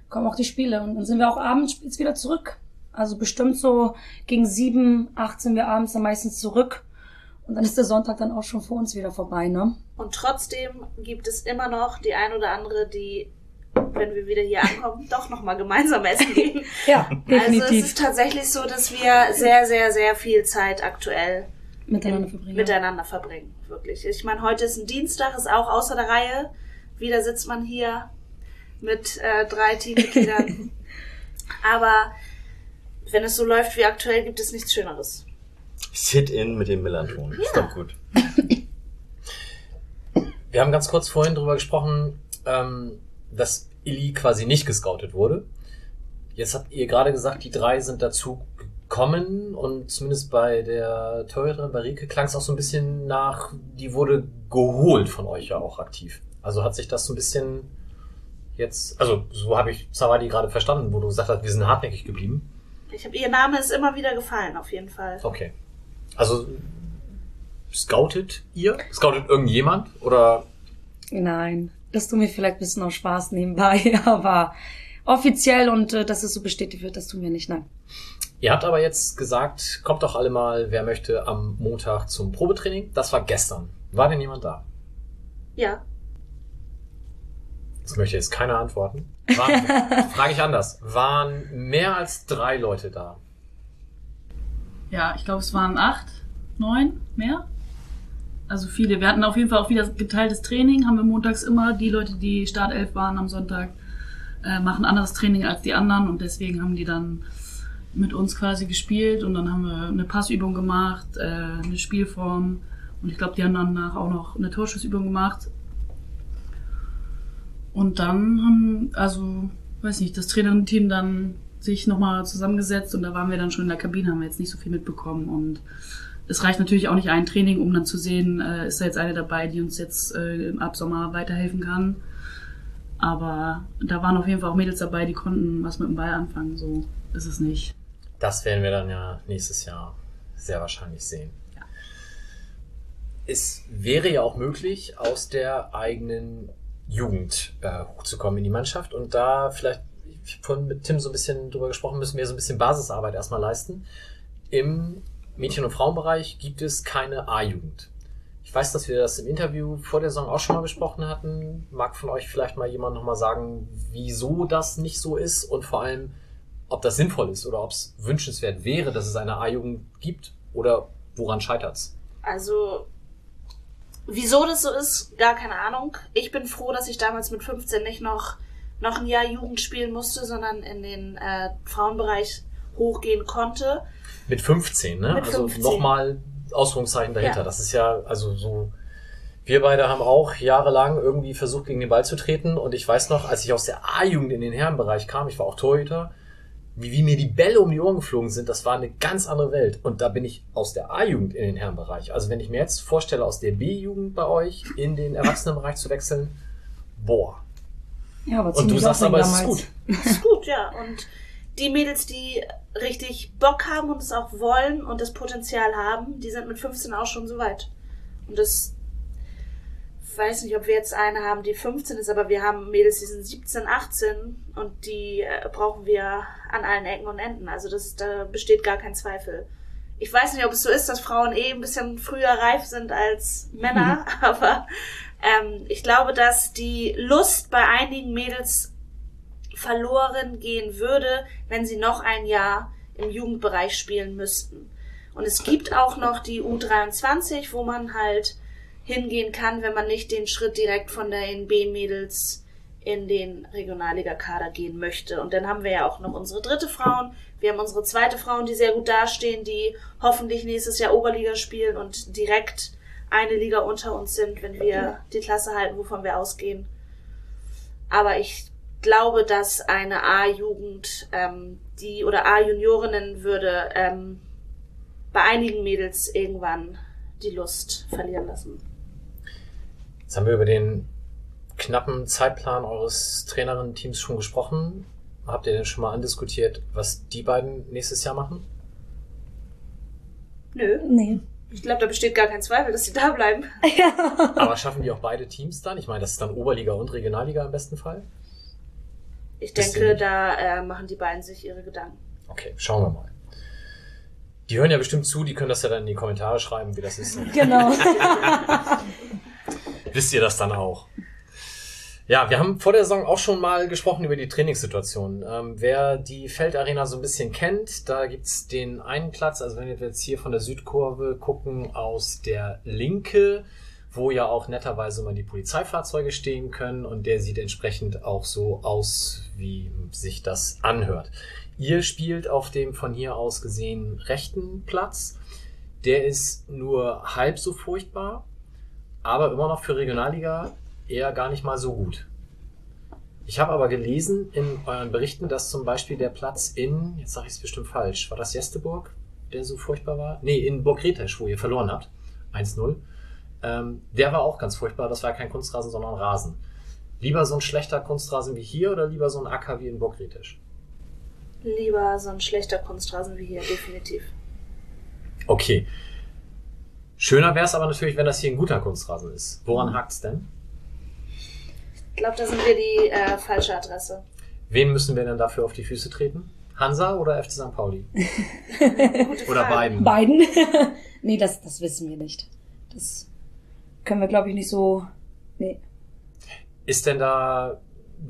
kommen auch die Spiele und dann sind wir auch abends wieder zurück. Also bestimmt so gegen sieben, acht sind wir abends dann meistens zurück und dann ist der Sonntag dann auch schon für uns wieder vorbei, ne? Und trotzdem gibt es immer noch die ein oder andere, die, wenn wir wieder hier ankommen, <laughs> doch nochmal gemeinsam essen gehen. <laughs> Ja, Also es definitiv. ist tatsächlich so, dass wir sehr, sehr, sehr viel Zeit aktuell miteinander verbringen. miteinander verbringen. Wirklich. Ich meine, heute ist ein Dienstag, ist auch außer der Reihe. Wieder sitzt man hier mit äh, drei Teammitgliedern. <laughs> Aber wenn es so läuft wie aktuell, gibt es nichts Schöneres. Sit-in mit dem Millanton. Ist doch gut. Wir haben ganz kurz vorhin drüber gesprochen, ähm, dass Illy quasi nicht gescoutet wurde. Jetzt habt ihr gerade gesagt, die drei sind dazu gekommen und zumindest bei der Torhüterin Barike klang es auch so ein bisschen nach, die wurde geholt von euch ja auch aktiv. Also hat sich das so ein bisschen jetzt, also so habe ich Zawadi gerade verstanden, wo du gesagt hast, wir sind hartnäckig geblieben. Ich habe ihr Name ist immer wieder gefallen, auf jeden Fall. Okay. Also scoutet ihr? Scoutet irgendjemand? Oder Nein, das tun wir vielleicht ein bisschen aus Spaß nebenbei, <laughs> aber offiziell und äh, dass es so bestätigt wird, das tun wir nicht, nein. Ihr habt aber jetzt gesagt, kommt doch alle mal, wer möchte, am Montag zum Probetraining. Das war gestern. War denn jemand da? Ja. Das möchte jetzt keiner antworten. Waren, <laughs> frage ich anders. Waren mehr als drei Leute da? Ja, ich glaube, es waren acht, neun, mehr. Also viele. Wir hatten auf jeden Fall auch wieder geteiltes Training. Haben wir montags immer die Leute, die Startelf waren am Sonntag, äh, machen anderes Training als die anderen und deswegen haben die dann mit uns quasi gespielt und dann haben wir eine Passübung gemacht, äh, eine Spielform und ich glaube, die haben danach auch noch eine Torschussübung gemacht. Und dann haben, also, weiß nicht, das Trainerteam dann sich nochmal zusammengesetzt und da waren wir dann schon in der Kabine, haben wir jetzt nicht so viel mitbekommen und es reicht natürlich auch nicht ein Training, um dann zu sehen, äh, ist da jetzt eine dabei, die uns jetzt äh, im Absommer weiterhelfen kann. Aber da waren auf jeden Fall auch Mädels dabei, die konnten was mit dem Ball anfangen. So ist es nicht. Das werden wir dann ja nächstes Jahr sehr wahrscheinlich sehen. Ja. Es wäre ja auch möglich, aus der eigenen Jugend äh, hochzukommen in die Mannschaft und da vielleicht, ich hab vorhin mit Tim so ein bisschen drüber gesprochen, müssen wir so ein bisschen Basisarbeit erstmal leisten. Im Mädchen- und Frauenbereich gibt es keine A-Jugend. Ich weiß, dass wir das im Interview vor der Saison auch schon mal besprochen hatten. Mag von euch vielleicht mal jemand nochmal sagen, wieso das nicht so ist und vor allem, ob das sinnvoll ist oder ob es wünschenswert wäre, dass es eine A-Jugend gibt oder woran scheitert's? Also, wieso das so ist, gar keine Ahnung. Ich bin froh, dass ich damals mit 15 nicht noch, noch ein Jahr Jugend spielen musste, sondern in den äh, Frauenbereich hochgehen konnte. Mit 15, ne? Mit also 15. nochmal Ausrufungszeichen dahinter. Ja. Das ist ja, also so. Wir beide haben auch jahrelang irgendwie versucht, gegen den Ball zu treten. Und ich weiß noch, als ich aus der A-Jugend in den Herrenbereich kam, ich war auch Torhüter, wie, wie mir die Bälle um die Ohren geflogen sind, das war eine ganz andere Welt. Und da bin ich aus der A-Jugend in den Herrenbereich. Also wenn ich mir jetzt vorstelle, aus der B-Jugend bei euch in den Erwachsenenbereich zu wechseln, boah. Ja, aber Und du sagst aber, es ist gut. <laughs> Ist gut, ja. Und die Mädels, die richtig Bock haben und es auch wollen und das Potenzial haben, die sind mit 15 auch schon so weit. Und das weiß nicht, ob wir jetzt eine haben, die 15 ist, aber wir haben Mädels, die sind 17, 18 und die äh, brauchen wir an allen Ecken und Enden. Also das, da besteht gar kein Zweifel. Ich weiß nicht, ob es so ist, dass Frauen eh ein bisschen früher reif sind als Männer, <laughs> aber ähm, ich glaube, dass die Lust bei einigen Mädels verloren gehen würde, wenn sie noch ein Jahr im Jugendbereich spielen müssten. Und es gibt auch noch die U23, wo man halt hingehen kann, wenn man nicht den Schritt direkt von der NB-Mädels in den Regionalliga-Kader gehen möchte. Und dann haben wir ja auch noch unsere dritte Frauen. Wir haben unsere zweite Frauen, die sehr gut dastehen, die hoffentlich nächstes Jahr Oberliga spielen und direkt eine Liga unter uns sind, wenn wir die Klasse halten, wovon wir ausgehen. Aber ich glaube, dass eine A-Jugend, ähm, die oder A-Juniorinnen würde ähm, bei einigen Mädels irgendwann die Lust verlieren lassen. Jetzt haben wir über den knappen Zeitplan eures Trainerinnen-Teams schon gesprochen. Habt ihr denn schon mal andiskutiert, was die beiden nächstes Jahr machen? Nö, Nee. ich glaube, da besteht gar kein Zweifel, dass sie da bleiben. <laughs> Aber schaffen die auch beide Teams dann? Ich meine, das ist dann Oberliga und Regionalliga im besten Fall. Ich denke, da äh, machen die beiden sich ihre Gedanken. Okay, schauen wir mal. Die hören ja bestimmt zu, die können das ja dann in die Kommentare schreiben, wie das ist. Genau. <laughs> <laughs> Wisst ihr das dann auch? Ja, wir haben vor der Saison auch schon mal gesprochen über die Trainingssituation. Ähm, wer die Feldarena so ein bisschen kennt, da gibt's den einen Platz, also wenn wir jetzt hier von der Südkurve gucken, aus der Linke, wo ja auch netterweise mal die Polizeifahrzeuge stehen können und der sieht entsprechend auch so aus, wie sich das anhört. Ihr spielt auf dem von hier aus gesehen rechten Platz. Der ist nur halb so furchtbar, aber immer noch für Regionalliga eher gar nicht mal so gut. Ich habe aber gelesen in euren Berichten, dass zum Beispiel der Platz in, jetzt sage ich es bestimmt falsch, war das Jesteburg, der so furchtbar war? Nee, in Burgretesch, wo ihr verloren habt. 1-0. Ähm, der war auch ganz furchtbar. Das war kein Kunstrasen, sondern Rasen. Lieber so ein schlechter Kunstrasen wie hier oder lieber so ein Acker wie in Burgretesch? Lieber so ein schlechter Kunstrasen wie hier, definitiv. Okay. Schöner wäre es aber natürlich, wenn das hier ein guter Kunstrasen ist. Woran hakt's denn? Ich glaube, da sind wir die äh, falsche Adresse. Wen müssen wir denn dafür auf die Füße treten? Hansa oder FC St. Pauli? <laughs> Oder beiden? Beiden? <laughs> nee, das, das wissen wir nicht. Das können wir, glaube ich, nicht so. Nee. Ist denn da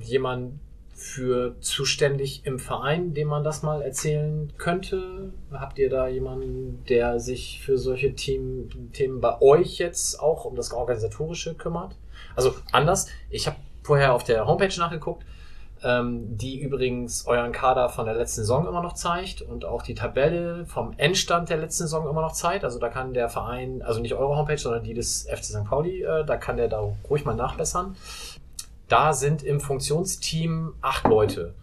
jemand für zuständig im Verein, dem man das mal erzählen könnte? Habt ihr da jemanden, der sich für solche Team, Themen bei euch jetzt auch um das Organisatorische kümmert? Also anders, ich habe vorher auf der Homepage nachgeguckt, ähm, die übrigens euren Kader von der letzten Saison immer noch zeigt und auch die Tabelle vom Endstand der letzten Saison immer noch zeigt. Also da kann der Verein, also nicht eure Homepage, sondern die des FC St. Pauli, äh, da kann der da ruhig mal nachbessern. Da sind im Funktionsteam acht Leute.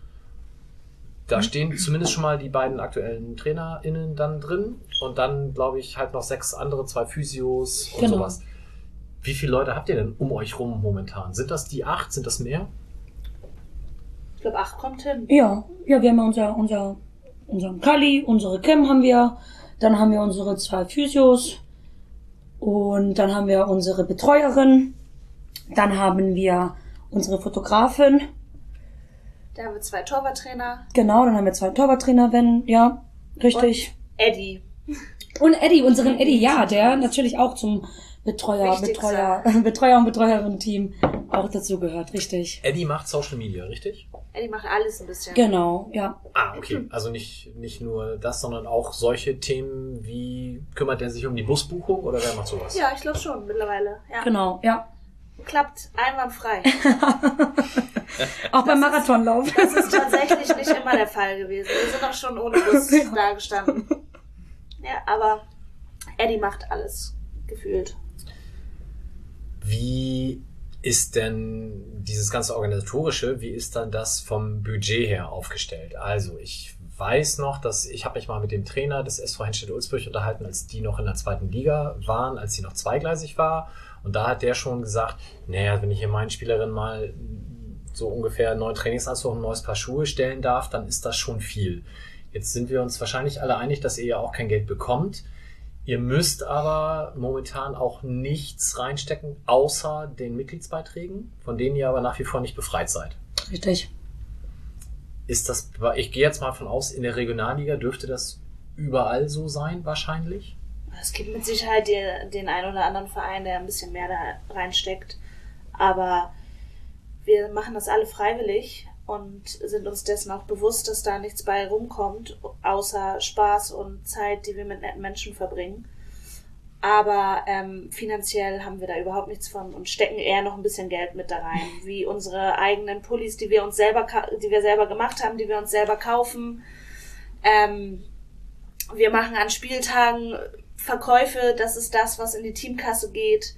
Da stehen zumindest schon mal die beiden aktuellen TrainerInnen dann drin und dann, glaube ich, halt noch sechs andere, zwei Physios und Genau. sowas. Wie viele Leute habt ihr denn um euch rum momentan? Sind das die acht? Sind das mehr? Ich glaube, acht kommt hin. Ja, ja, wir haben unser, unser, unseren Kali, unsere Kim haben wir, dann haben wir unsere zwei Physios und dann haben wir unsere Betreuerin, dann haben wir unsere Fotografin, Da haben wir zwei Torwarttrainer. genau, dann haben wir zwei Torwarttrainerinnen, ja, richtig. Eddie. Und Eddie, unseren Eddie, ja, der natürlich auch zum Betreuer, Wichtigster. Betreuer, <laughs> Betreuer und Betreuerin-Team auch dazu gehört, richtig. Eddie macht Social Media, richtig? Eddie macht alles ein bisschen. Genau, ja. Ah, okay. Also nicht, nicht nur das, sondern auch solche Themen wie kümmert er sich um die Busbuchung oder wer macht sowas? Ja, ich glaube schon mittlerweile. Ja. Genau, ja. Klappt einwandfrei. <laughs> Auch beim Marathonlauf. Das ist tatsächlich nicht immer der Fall gewesen. Wir sind auch schon ohne Bus <laughs> Ja. da gestanden. Ja, aber Eddie macht alles. Gefühlt. Wie ist denn dieses ganze organisatorische, wie ist dann das vom Budget her aufgestellt? Also ich weiß noch, dass ich habe mich mal mit dem Trainer des SV Henstedt Ulzburg unterhalten, als die noch in der zweiten Liga waren, als sie noch zweigleisig war. Und da hat der schon gesagt, naja, wenn ich hier meinen Spielerinnen mal so ungefähr neun Trainingsanzug und ein neues Paar Schuhe stellen darf, dann ist das schon viel. Jetzt sind wir uns wahrscheinlich alle einig, dass ihr ja auch kein Geld bekommt. Ihr müsst aber momentan auch nichts reinstecken, außer den Mitgliedsbeiträgen, von denen ihr aber nach wie vor nicht befreit seid. Richtig. Ist das, ich gehe jetzt mal von aus, in der Regionalliga dürfte das überall so sein, wahrscheinlich? Es gibt mit Sicherheit die, den einen oder anderen Verein, der ein bisschen mehr da reinsteckt. Aber wir machen das alle freiwillig und sind uns dessen auch bewusst, dass da nichts bei rumkommt, außer Spaß und Zeit, die wir mit netten Menschen verbringen. Aber ähm, finanziell haben wir da überhaupt nichts von und stecken eher noch ein bisschen Geld mit da rein, <laughs> wie unsere eigenen Pullis, die wir uns selber, die wir selber gemacht haben, die wir uns selber kaufen. Ähm, wir machen an Spieltagen Verkäufe, das ist das, was in die Teamkasse geht.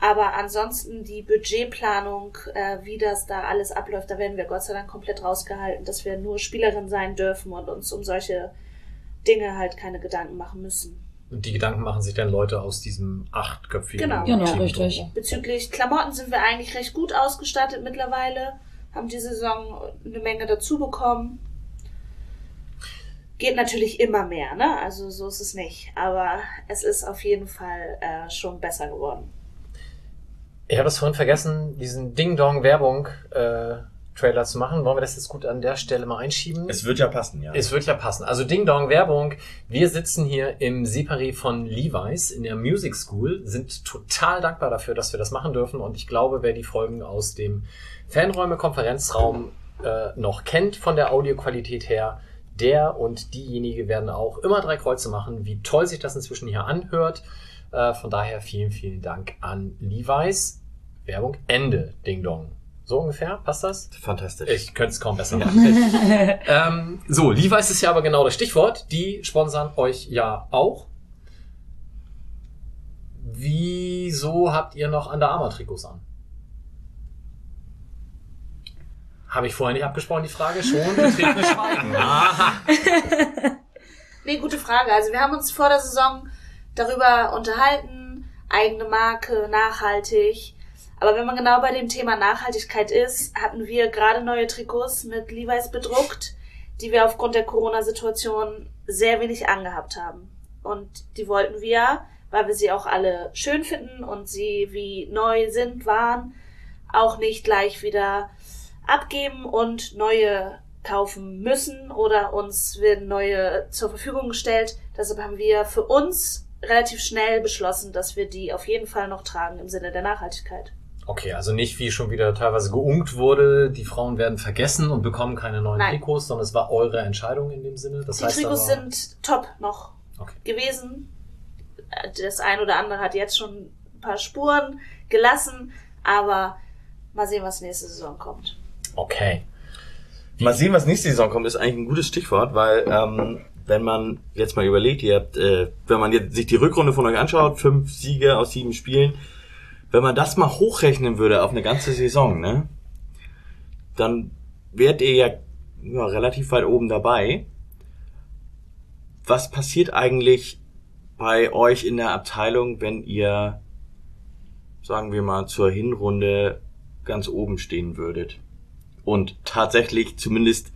Aber ansonsten die Budgetplanung, äh, wie das da alles abläuft, da werden wir Gott sei Dank komplett rausgehalten, dass wir nur Spielerin sein dürfen und uns um solche Dinge halt keine Gedanken machen müssen. Und die Gedanken machen sich dann Leute aus diesem achtköpfigen Genau. Genau, Team richtig. drumherum. Bezüglich Klamotten sind wir eigentlich recht gut ausgestattet mittlerweile, haben die Saison eine Menge dazu bekommen. Geht natürlich immer mehr, ne? Also so ist es nicht. Aber es ist auf jeden Fall äh, schon besser geworden. Ich habe das vorhin vergessen, diesen Ding-Dong-Werbung äh, Trailer zu machen. Wollen wir das jetzt gut an der Stelle mal einschieben? Es wird ja passen, ja. Es wird ja passen. Also Ding Dong Werbung. Wir sitzen hier im Separé von Levi's in der Music School, sind total dankbar dafür, dass wir das machen dürfen. Und ich glaube, wer die Folgen aus dem Fanräume-Konferenzraum äh, noch kennt von der Audioqualität her, der und diejenige werden auch immer drei Kreuze machen, wie toll sich das inzwischen hier anhört. Äh, von daher vielen, vielen Dank an Levi's. Werbung Ende. Ding Dong. So ungefähr? Passt das? Fantastisch. Ich könnte es kaum besser <laughs> machen. <laughs> ähm, so, Levi's ist ja aber genau das Stichwort. Die sponsern euch ja auch. Wieso habt ihr noch Under Armour Trikots an? Habe ich vorher nicht abgesprochen, die Frage? Schon betretenes Schweigen. <laughs> Aha. Nee, gute Frage. Also wir haben uns vor der Saison darüber unterhalten, eigene Marke, nachhaltig. Aber wenn man genau bei dem Thema Nachhaltigkeit ist, hatten wir gerade neue Trikots mit Levi's bedruckt, die wir aufgrund der Corona-Situation sehr wenig angehabt haben. Und die wollten wir, weil wir sie auch alle schön finden und sie wie neu sind, waren, auch nicht gleich wieder abgeben und neue kaufen müssen oder uns werden neue zur Verfügung gestellt. Deshalb haben wir für uns relativ schnell beschlossen, dass wir die auf jeden Fall noch tragen im Sinne der Nachhaltigkeit. Okay, also nicht wie schon wieder teilweise geunkt wurde, die Frauen werden vergessen und bekommen keine neuen Nein. Trikots, sondern es war eure Entscheidung in dem Sinne. Das die Trikots sind top noch Okay. gewesen. Das ein oder andere hat jetzt schon ein paar Spuren gelassen, aber mal sehen, was nächste Saison kommt. Okay. Mal sehen, was nächste Saison kommt, ist eigentlich ein gutes Stichwort, weil ähm, wenn man jetzt mal überlegt, ihr habt, äh, wenn man jetzt sich die Rückrunde von euch anschaut, fünf Siege aus sieben Spielen, wenn man das mal hochrechnen würde auf eine ganze Saison, ne, dann wärt ihr ja, ja relativ weit oben dabei. Was passiert eigentlich bei euch in der Abteilung, wenn ihr, sagen wir mal, zur Hinrunde ganz oben stehen würdet? Und tatsächlich zumindest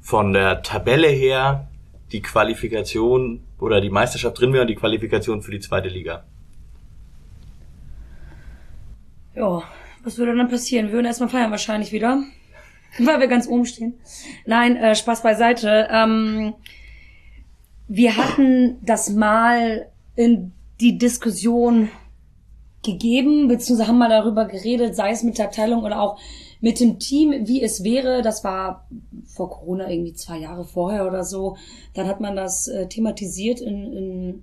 von der Tabelle her die Qualifikation oder die Meisterschaft drin wäre und die Qualifikation für die zweite Liga. Ja, was würde dann passieren? Wir würden erstmal feiern wahrscheinlich wieder, <laughs> weil wir ganz oben stehen. Nein, äh, Spaß beiseite. Ähm, wir hatten das mal in die Diskussion gegeben, beziehungsweise haben mal darüber geredet, sei es mit der Abteilung oder auch mit dem Team, wie es wäre. Das war vor Corona irgendwie zwei Jahre vorher oder so. Dann hat man das äh, thematisiert in, in,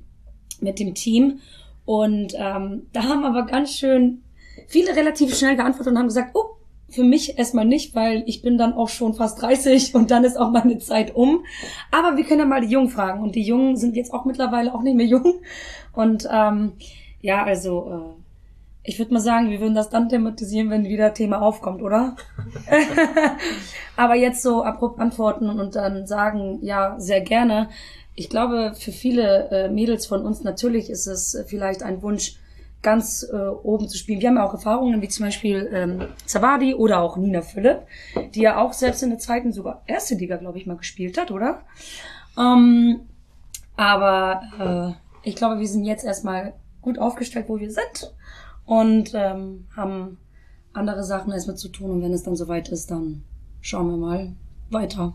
mit dem Team. Und ähm, da haben aber ganz schön viele relativ schnell geantwortet und haben gesagt, oh, für mich erstmal nicht, weil ich bin dann auch schon fast 30 <laughs> und dann ist auch meine Zeit um. Aber wir können ja mal die Jungen fragen und die Jungen sind jetzt auch mittlerweile auch nicht mehr jung. Und ähm, ja, also äh, ich würde mal sagen, wir würden das dann thematisieren, wenn wieder Thema aufkommt, oder? <laughs> Aber jetzt so abrupt antworten und dann sagen, ja, sehr gerne. Ich glaube, für viele äh, Mädels von uns natürlich ist es äh, vielleicht ein Wunsch, ganz äh, oben zu spielen. Wir haben ja auch Erfahrungen, wie zum Beispiel ähm, Zawadi oder auch Nina Philipp, die ja auch selbst in der zweiten, sogar erste Liga, glaube ich, mal gespielt hat, oder? Ähm, aber äh, ich glaube, wir sind jetzt erstmal gut aufgestellt, wo wir sind und ähm, haben andere Sachen erstmal zu tun. Und wenn es dann soweit ist, dann schauen wir mal weiter.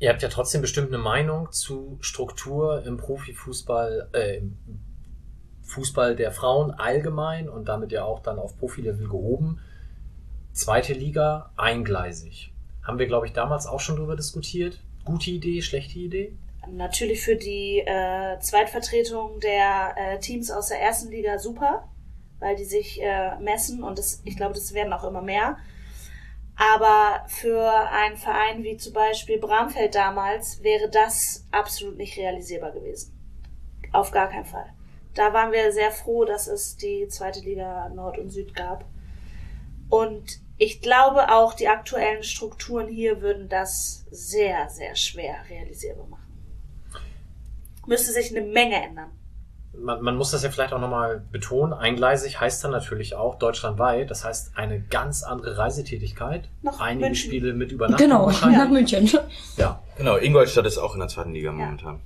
Ihr habt ja trotzdem bestimmt eine Meinung zu Struktur im Profifußball, äh, im Fußball der Frauen allgemein und damit ja auch dann auf Profilevel gehoben. Zweite Liga eingleisig. Haben wir, glaube ich, damals auch schon drüber diskutiert. Gute Idee, schlechte Idee? Natürlich für die äh, Zweitvertretung der äh, Teams aus der ersten Liga super, weil die sich äh, messen und das, ich glaube, das werden auch immer mehr. Aber für einen Verein wie zum Beispiel Bramfeld damals wäre das absolut nicht realisierbar gewesen. Auf gar keinen Fall. Da waren wir sehr froh, dass es die zweite Liga Nord und Süd gab. Und ich glaube auch, die aktuellen Strukturen hier würden das sehr, sehr schwer realisierbar machen. Müsste sich eine Menge ändern. Man, man muss das ja vielleicht auch nochmal betonen. Eingleisig heißt dann natürlich auch deutschlandweit. Das heißt eine ganz andere Reisetätigkeit. Nach Einige München. Spiele mit Übernachtung Genau, nach München. Ja. Genau, Ingolstadt ist auch in der zweiten Liga momentan.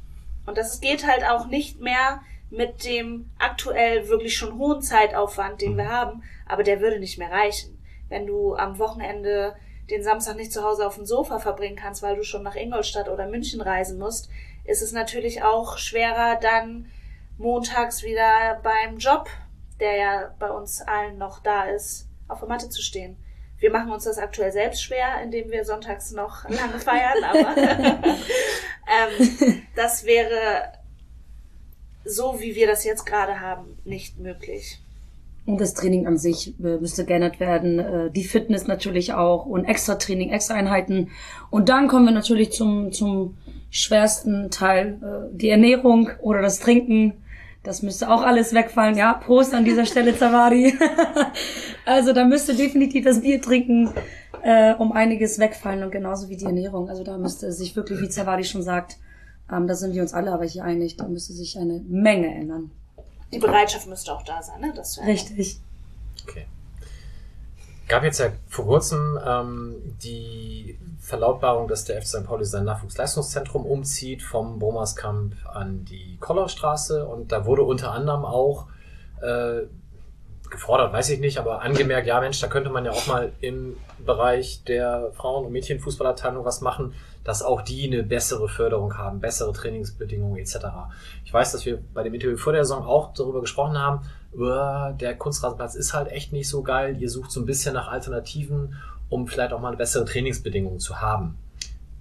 Und das geht halt auch nicht mehr mit dem aktuell wirklich schon hohen Zeitaufwand, den wir haben, aber der würde nicht mehr reichen. Wenn du am Wochenende den Samstag nicht zu Hause auf dem Sofa verbringen kannst, weil du schon nach Ingolstadt oder München reisen musst, ist es natürlich auch schwerer, dann montags wieder beim Job, der ja bei uns allen noch da ist, auf der Matte zu stehen. Wir machen uns das aktuell selbst schwer, indem wir sonntags noch <laughs> lange feiern, aber <laughs> ähm, das wäre so, wie wir das jetzt gerade haben, nicht möglich. Und das Training an sich äh, müsste geändert werden. Äh, die Fitness natürlich auch und extra Training, extra Einheiten. Und dann kommen wir natürlich zum, zum schwersten Teil, äh, die Ernährung oder das Trinken. Das müsste auch alles wegfallen. Ja, Prost an dieser Stelle, Zawadi. <laughs> also da müsste definitiv das Bier trinken äh, um einiges wegfallen und genauso wie die Ernährung. Also da müsste sich wirklich, wie Zawadi schon sagt, ähm, da sind wir uns alle aber hier einig, da müsste sich eine Menge ändern. Die Bereitschaft müsste auch da sein, ne? Das. Richtig. Okay. Gab jetzt ja vor kurzem ähm, die Verlautbarung, dass der FC St. Pauli sein Nachwuchsleistungszentrum umzieht vom Bomerskamp an die Kollerstraße und da wurde unter anderem auch äh, gefordert, weiß ich nicht, aber angemerkt, ja Mensch, da könnte man ja auch mal im Bereich der Frauen- und Mädchenfußballabteilung was machen, dass auch die eine bessere Förderung haben, bessere Trainingsbedingungen etc. Ich weiß, dass wir bei dem Interview vor der Saison auch darüber gesprochen haben, "Uah, der Kunstrasenplatz ist halt echt nicht so geil, ihr sucht so ein bisschen nach Alternativen, um vielleicht auch mal bessere Trainingsbedingungen zu haben.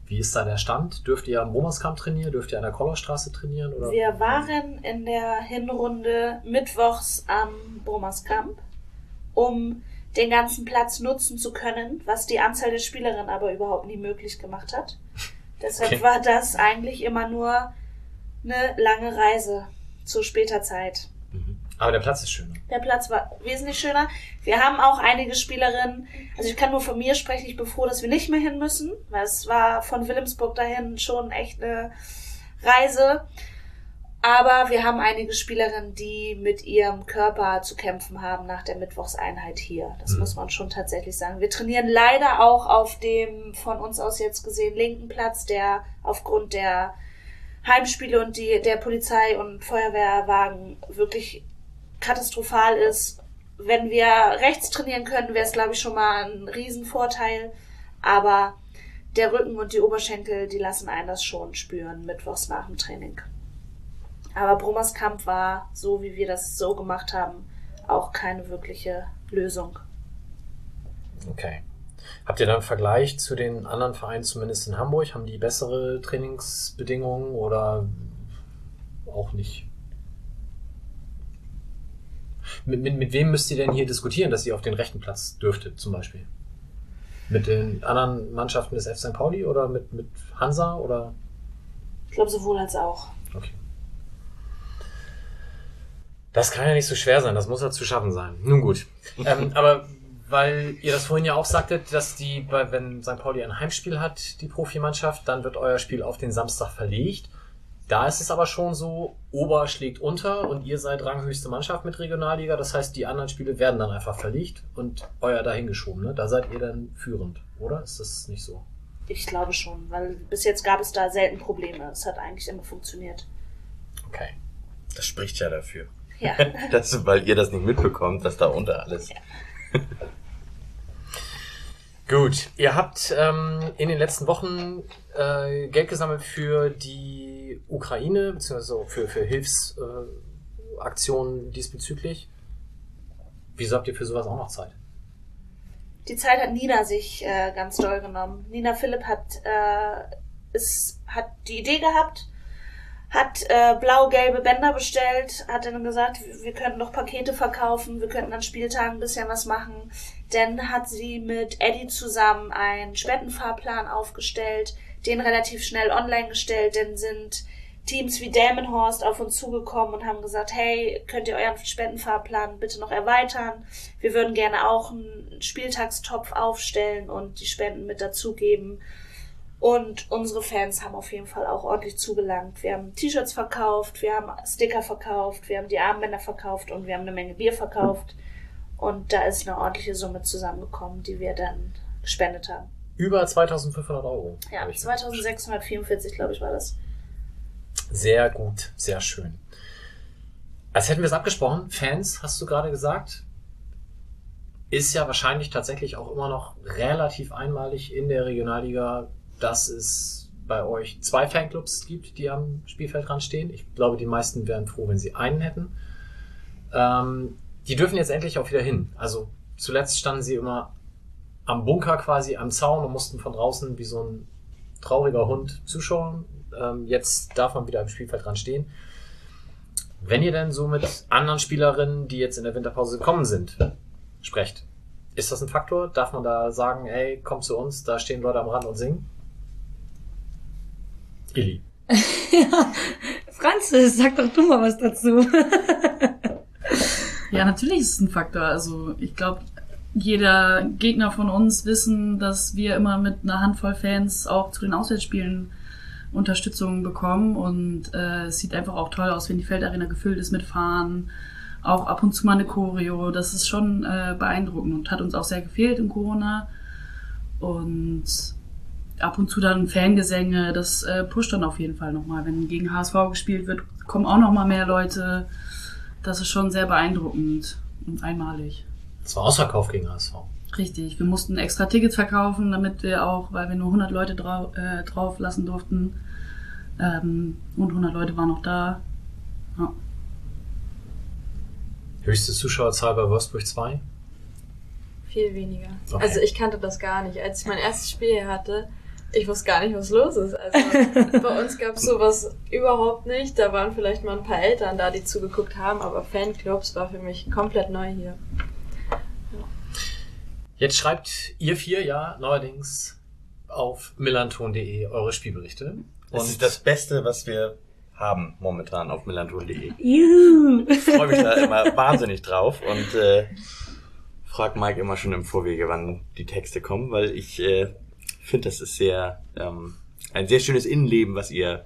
Wie ist da der Stand? Dürft ihr am Romerskamp trainieren? Dürft ihr an der Kollerstraße trainieren? Oder? Wir waren in der Hinrunde mittwochs am Brummerskamp, um den ganzen Platz nutzen zu können, was die Anzahl der Spielerinnen aber überhaupt nie möglich gemacht hat. <laughs> Deshalb Okay. war das eigentlich immer nur eine lange Reise zu später Zeit. Aber der Platz ist schön. Der Platz war wesentlich schöner. Wir haben auch einige Spielerinnen, also ich kann nur von mir sprechen, ich bin froh, dass wir nicht mehr hin müssen, weil es war von Wilhelmsburg dahin schon echt eine Reise. Aber wir haben einige Spielerinnen, die mit ihrem Körper zu kämpfen haben nach der Mittwochseinheit hier. Das Mhm. muss man schon tatsächlich sagen. Wir trainieren leider auch auf dem von uns aus jetzt gesehen linken Platz, der aufgrund der Heimspiele und die, der Polizei und Feuerwehrwagen wirklich katastrophal ist. Wenn wir rechts trainieren könnten, wäre es, glaube ich, schon mal ein Riesenvorteil. Aber der Rücken und die Oberschenkel, die lassen einen das schon spüren, mittwochs nach dem Training. Aber Brummers Kampf war, so wie wir das so gemacht haben, auch keine wirkliche Lösung. Okay. Habt ihr dann einen Vergleich zu den anderen Vereinen, zumindest in Hamburg? Haben die bessere Trainingsbedingungen oder auch nicht? Mit, mit, mit wem müsst ihr denn hier diskutieren, dass ihr auf den rechten Platz dürftet, zum Beispiel? Mit den anderen Mannschaften des F. St. Pauli oder mit, mit Hansa oder? Ich glaube, sowohl als auch. Okay. Das kann ja nicht so schwer sein, das muss ja zu schaffen sein. Nun gut. ähm, <laughs> aber weil ihr das vorhin ja auch sagtet, dass die, wenn St. Pauli ein Heimspiel hat, die Profimannschaft, dann wird euer Spiel auf den Samstag verlegt. Da ist es aber schon so, Ober schlägt unter und ihr seid ranghöchste Mannschaft mit Regionalliga. Das heißt, die anderen Spiele werden dann einfach verlegt und euer dahingeschoben. Ne? Da seid ihr dann führend, oder? Ist das nicht so? Ich glaube schon, weil bis jetzt gab es da selten Probleme. Es hat eigentlich immer funktioniert. Okay. Das spricht ja dafür. Ja. <laughs> Das, weil ihr das nicht mitbekommt, dass da unter alles. <laughs> Gut, ihr habt ähm, in den letzten Wochen äh, Geld gesammelt für die Ukraine, beziehungsweise für, für Hilfsaktionen äh, diesbezüglich. Wieso habt ihr für sowas auch noch Zeit? Die Zeit hat Nina sich äh, ganz doll genommen. Nina Philipp hat, äh, ist, hat die Idee gehabt, hat äh, blau-gelbe Bänder bestellt, hat dann gesagt, wir könnten doch Pakete verkaufen, wir könnten an Spieltagen ein bisschen was machen. Dann hat sie mit Eddie zusammen einen Spendenfahrplan aufgestellt, den relativ schnell online gestellt, dann sind Teams wie Delmenhorst auf uns zugekommen und haben gesagt, hey, könnt ihr euren Spendenfahrplan bitte noch erweitern? Wir würden gerne auch einen Spieltagstopf aufstellen und die Spenden mit dazugeben. Und unsere Fans haben auf jeden Fall auch ordentlich zugelangt. Wir haben T-Shirts verkauft, wir haben Sticker verkauft, wir haben die Armbänder verkauft und wir haben eine Menge Bier verkauft. Und da ist eine ordentliche Summe zusammengekommen, die wir dann gespendet haben. Über 2500 Euro. Ja, hab ich 2644, glaube ich, war das. Sehr gut, sehr schön. Als hätten wir es abgesprochen, Fans, hast du gerade gesagt, ist ja wahrscheinlich tatsächlich auch immer noch relativ einmalig in der Regionalliga, dass es bei euch zwei Fanclubs gibt, die am Spielfeldrand stehen. Ich glaube, die meisten wären froh, wenn sie einen hätten. Ähm, die dürfen jetzt endlich auch wieder hin. Also zuletzt standen sie immer am Bunker quasi am Zaun und mussten von draußen wie so ein trauriger Hund zuschauen. Ähm, jetzt darf man wieder am Spielfeldrand stehen. Wenn ihr denn so mit anderen Spielerinnen, die jetzt in der Winterpause gekommen sind, sprecht, ist das ein Faktor? Darf man da sagen, ey, komm zu uns, da stehen Leute am Rand und singen? Illy. <laughs> Franzis, sag doch du mal was dazu. <laughs> Ja, natürlich ist es ein Faktor. Also ich glaube, jeder Gegner von uns wissen, dass wir immer mit einer Handvoll Fans auch zu den Auswärtsspielen Unterstützung bekommen und äh, es sieht einfach auch toll aus, wenn die Feldarena gefüllt ist mit Fahnen, auch ab und zu mal eine Choreo. Das ist schon äh, beeindruckend und hat uns auch sehr gefehlt in Corona. Und ab und zu dann Fangesänge, das äh, pusht dann auf jeden Fall nochmal. Wenn gegen HSV gespielt wird, kommen auch nochmal mehr Leute. Das ist schon sehr beeindruckend und einmalig. Das war Ausverkauf gegen HSV. Richtig, wir mussten extra Tickets verkaufen, damit wir auch, weil wir nur 100 Leute drau äh, drauf lassen durften. Ähm, und 100 Leute waren noch da. Ja. Höchste Zuschauerzahl bei Wolfsburg 2? Viel weniger. Okay. Also ich kannte das gar nicht. Als ich mein erstes Spiel hier hatte, ich wusste gar nicht, was los ist. Also <laughs> bei uns gab es sowas überhaupt nicht. Da waren vielleicht mal ein paar Eltern da, die zugeguckt haben, aber Fanclubs war für mich komplett neu hier. Jetzt schreibt ihr vier ja neuerdings auf millanton.de eure Spielberichte. Das ist das Beste, was wir haben momentan auf melanton.de. Juhu. Ich freue mich da immer <laughs> wahnsinnig drauf und äh, frag Mike immer schon im Vorwege, wann die Texte kommen, weil ich äh, finde, das ist sehr ähm, ein sehr schönes Innenleben, was ihr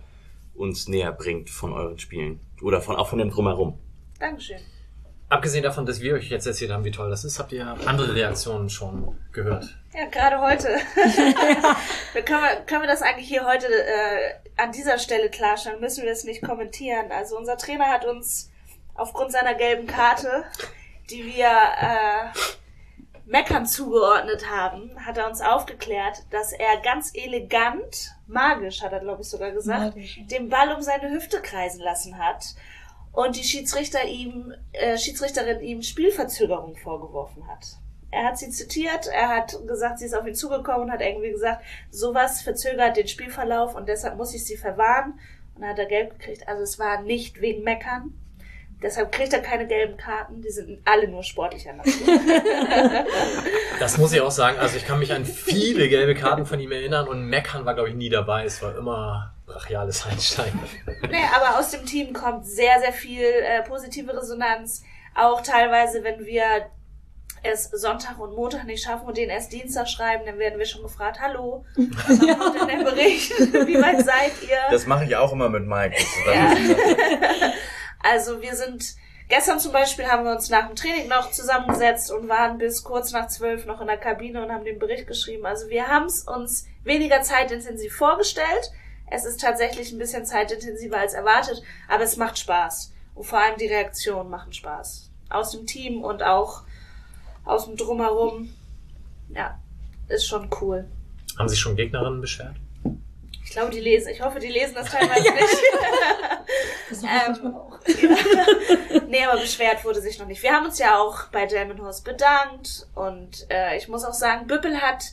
uns näher bringt von euren Spielen oder von auch von dem drumherum. Dankeschön. Abgesehen davon, dass wir euch jetzt erzählt haben, wie toll das ist, habt ihr andere Reaktionen schon gehört. Ja, gerade heute. <laughs> wir können, wir, können wir das eigentlich hier heute äh, an dieser Stelle klarstellen? Müssen wir es nicht kommentieren? Also unser Trainer hat uns aufgrund seiner gelben Karte, die wir äh, Meckern zugeordnet haben, hat er uns aufgeklärt, dass er ganz elegant, magisch hat er glaube ich sogar gesagt, Magisch. den Ball um seine Hüfte kreisen lassen hat und die Schiedsrichter ihm, äh, Schiedsrichterin ihm Spielverzögerung vorgeworfen hat. Er hat sie zitiert, er hat gesagt, sie ist auf ihn zugekommen und hat irgendwie gesagt, sowas verzögert den Spielverlauf und deshalb muss ich sie verwahren. Und dann hat er gelb gekriegt. Also es war nicht wegen Meckern. Deshalb kriegt er keine gelben Karten. Die sind alle nur sportlicher Natur. <laughs> Das muss ich auch sagen. Also ich kann mich an viele gelbe Karten von ihm erinnern und Meckern war, glaube ich, nie dabei. Es war immer brachiales Einsteigen. nee, aber aus dem Team kommt sehr, sehr viel äh, positive Resonanz. Auch teilweise, wenn wir es Sonntag und Montag nicht schaffen und den erst Dienstag schreiben, dann werden wir schon gefragt, hallo, was kommt denn <laughs> der Bericht? Wie weit seid ihr? Das mache ich auch immer mit Mike. <laughs> Also wir sind, gestern zum Beispiel haben wir uns nach dem Training noch zusammengesetzt und waren bis kurz nach zwölf noch in der Kabine und haben den Bericht geschrieben. Also wir haben es uns weniger zeitintensiv vorgestellt. Es ist tatsächlich ein bisschen zeitintensiver als erwartet, aber es macht Spaß. Und vor allem die Reaktionen machen Spaß. Aus dem Team und auch aus dem Drumherum. Ja, ist schon cool. Haben sich schon Gegnerinnen beschwert? Ich glaube, die lesen. Ich hoffe, die lesen das teilweise <laughs> nicht. Das mache ich Ähm, auch. <laughs> nee, aber beschwert wurde sich noch nicht. Wir haben uns ja auch bei Delmenhorst bedankt und äh, ich muss auch sagen, Büppel hat,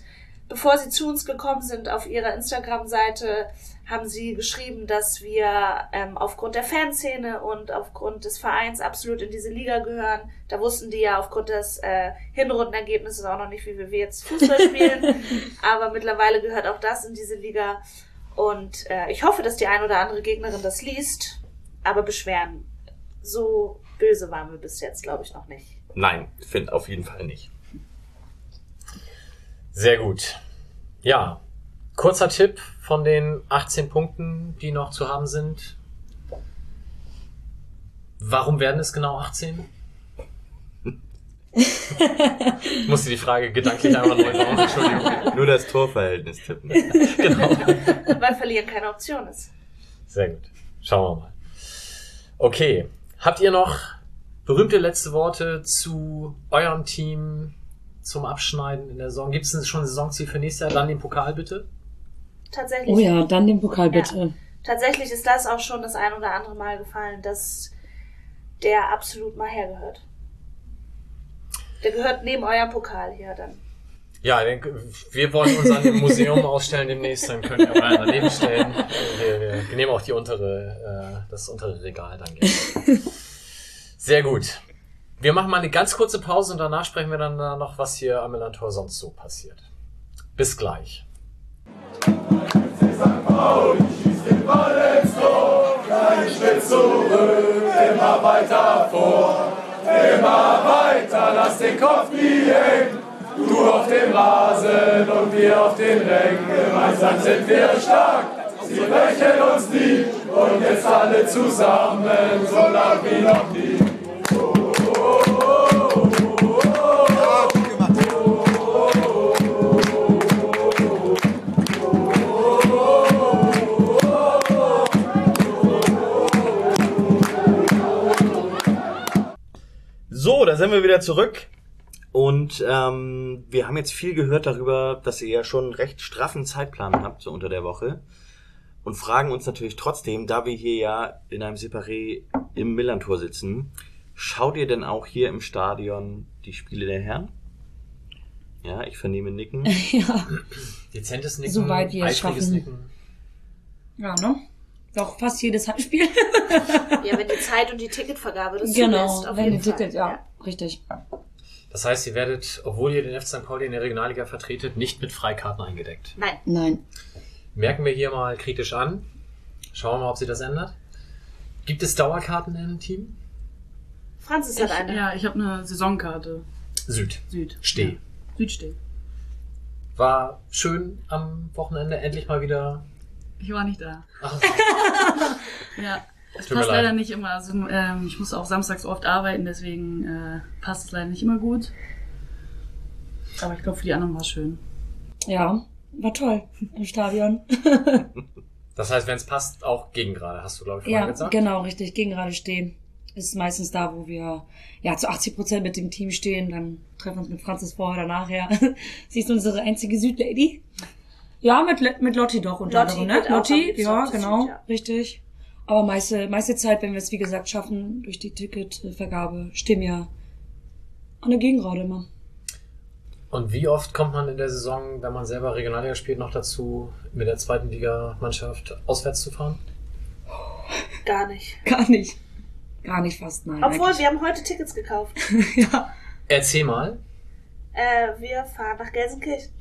bevor sie zu uns gekommen sind, auf ihrer Instagram-Seite haben sie geschrieben, dass wir ähm, aufgrund der Fanszene und aufgrund des Vereins absolut in diese Liga gehören. Da wussten die ja aufgrund des äh, Hinrundenergebnisses auch noch nicht, wie wir jetzt Fußball spielen. <laughs> aber mittlerweile gehört auch das in diese Liga. Und äh, ich hoffe, dass die ein oder andere Gegnerin das liest. Aber beschweren. So böse waren wir bis jetzt, glaube ich, noch nicht. Nein, finde auf jeden Fall nicht. Sehr gut. Ja, kurzer Tipp von den 18 Punkten, die noch zu haben sind. Warum werden es genau 18? Ich musste die Frage gedanklich einmal neu bauen, <laughs> Entschuldigung. Nur das Torverhältnis tippen. <laughs> Genau. Weil verlieren keine Option ist. Sehr gut. Schauen wir mal. Okay. Habt ihr noch berühmte letzte Worte zu eurem Team zum Abschneiden in der Saison? Gibt es schon ein Saisonziel für nächstes Jahr? Dann den Pokal bitte? Tatsächlich. Oh ja, dann den Pokal bitte. Tatsächlich ist das auch schon das ein oder andere Mal gefallen, dass der absolut mal hergehört. Der gehört neben eurem Pokal hier dann. Ja, denke, wir wollen uns an dem Museum ausstellen demnächst, dann könnt ihr auch einen daneben stellen. Wir, wir, wir nehmen auch die untere, äh, das untere Regal dann gerne. Sehr gut. Wir machen mal eine ganz kurze Pause und danach sprechen wir dann noch, was hier am Melantor sonst so passiert. Bis gleich. Immer weiter, lass den Kopf nie hängen. Du auf dem Rasen und wir auf den Rängen, gemeinsam sind wir stark. Sie brechen uns nie und jetzt alle zusammen, so laut wie noch nie. Wieder zurück. Und ähm, wir haben jetzt viel gehört darüber, dass ihr ja schon einen recht straffen Zeitplan habt, so unter der Woche. Und fragen uns natürlich trotzdem, da wir hier ja in einem Separé im Millantor sitzen, schaut ihr denn auch hier im Stadion die Spiele der Herren? Ja, ich vernehme Nicken. <laughs> ja. Dezentes Nicken, Soweit wir es eifriges schaffen. Nicken. ja, ne? Doch fast jedes Heimspiel. Ja, wenn die Zeit und die Ticketvergabe das genau, zulässt, wenn die Fall. Ticket, ja, richtig. Das heißt, ihr werdet, obwohl ihr den FC St. Pauli in der Regionalliga vertretet, nicht mit Freikarten eingedeckt. Nein, Nein. Merken wir hier mal kritisch an. Schauen wir mal, ob sich das ändert. Gibt es Dauerkarten im Team? Franzis Ich, hat eine. ja, ich habe eine Saisonkarte. Süd. Süd. Steh. Ja. Südsteh. War schön am Wochenende endlich mal wieder. Ich war nicht da. Ach, <laughs> Ja. Es passt leid. leider nicht immer. Also, ähm, ich muss auch samstags oft arbeiten, deswegen äh, passt es leider nicht immer gut. Aber ich glaube, für die anderen war es schön. Ja, war toll im Stadion. <laughs> das heißt, wenn es passt, auch gegen gerade, hast du, glaube ich, vorhin ja, gesagt. genau, richtig. Gegen gerade stehen. Ist meistens da, wo wir ja zu 80 Prozent mit dem Team stehen. Dann treffen wir uns mit Franzis vorher oder nachher. <laughs> Sie ist unsere einzige Südlady. Ja, mit, mit Lotti doch unter Lotti anderem, ne? Lotti, ja, die genau, Süd, ja. richtig. Aber meiste, meiste Zeit, wenn wir es wie gesagt schaffen, durch die Ticketvergabe, stehen wir an der Gegengrade immer. Und wie oft kommt man in der Saison, wenn man selber Regionalliga spielt, noch dazu, mit der zweiten Liga-Mannschaft auswärts zu fahren? <laughs> Gar nicht. Gar nicht. Gar nicht fast, nein. Obwohl, eigentlich. wir haben heute Tickets gekauft. <laughs> ja. Erzähl mal. Äh, wir fahren nach Gelsenkirchen.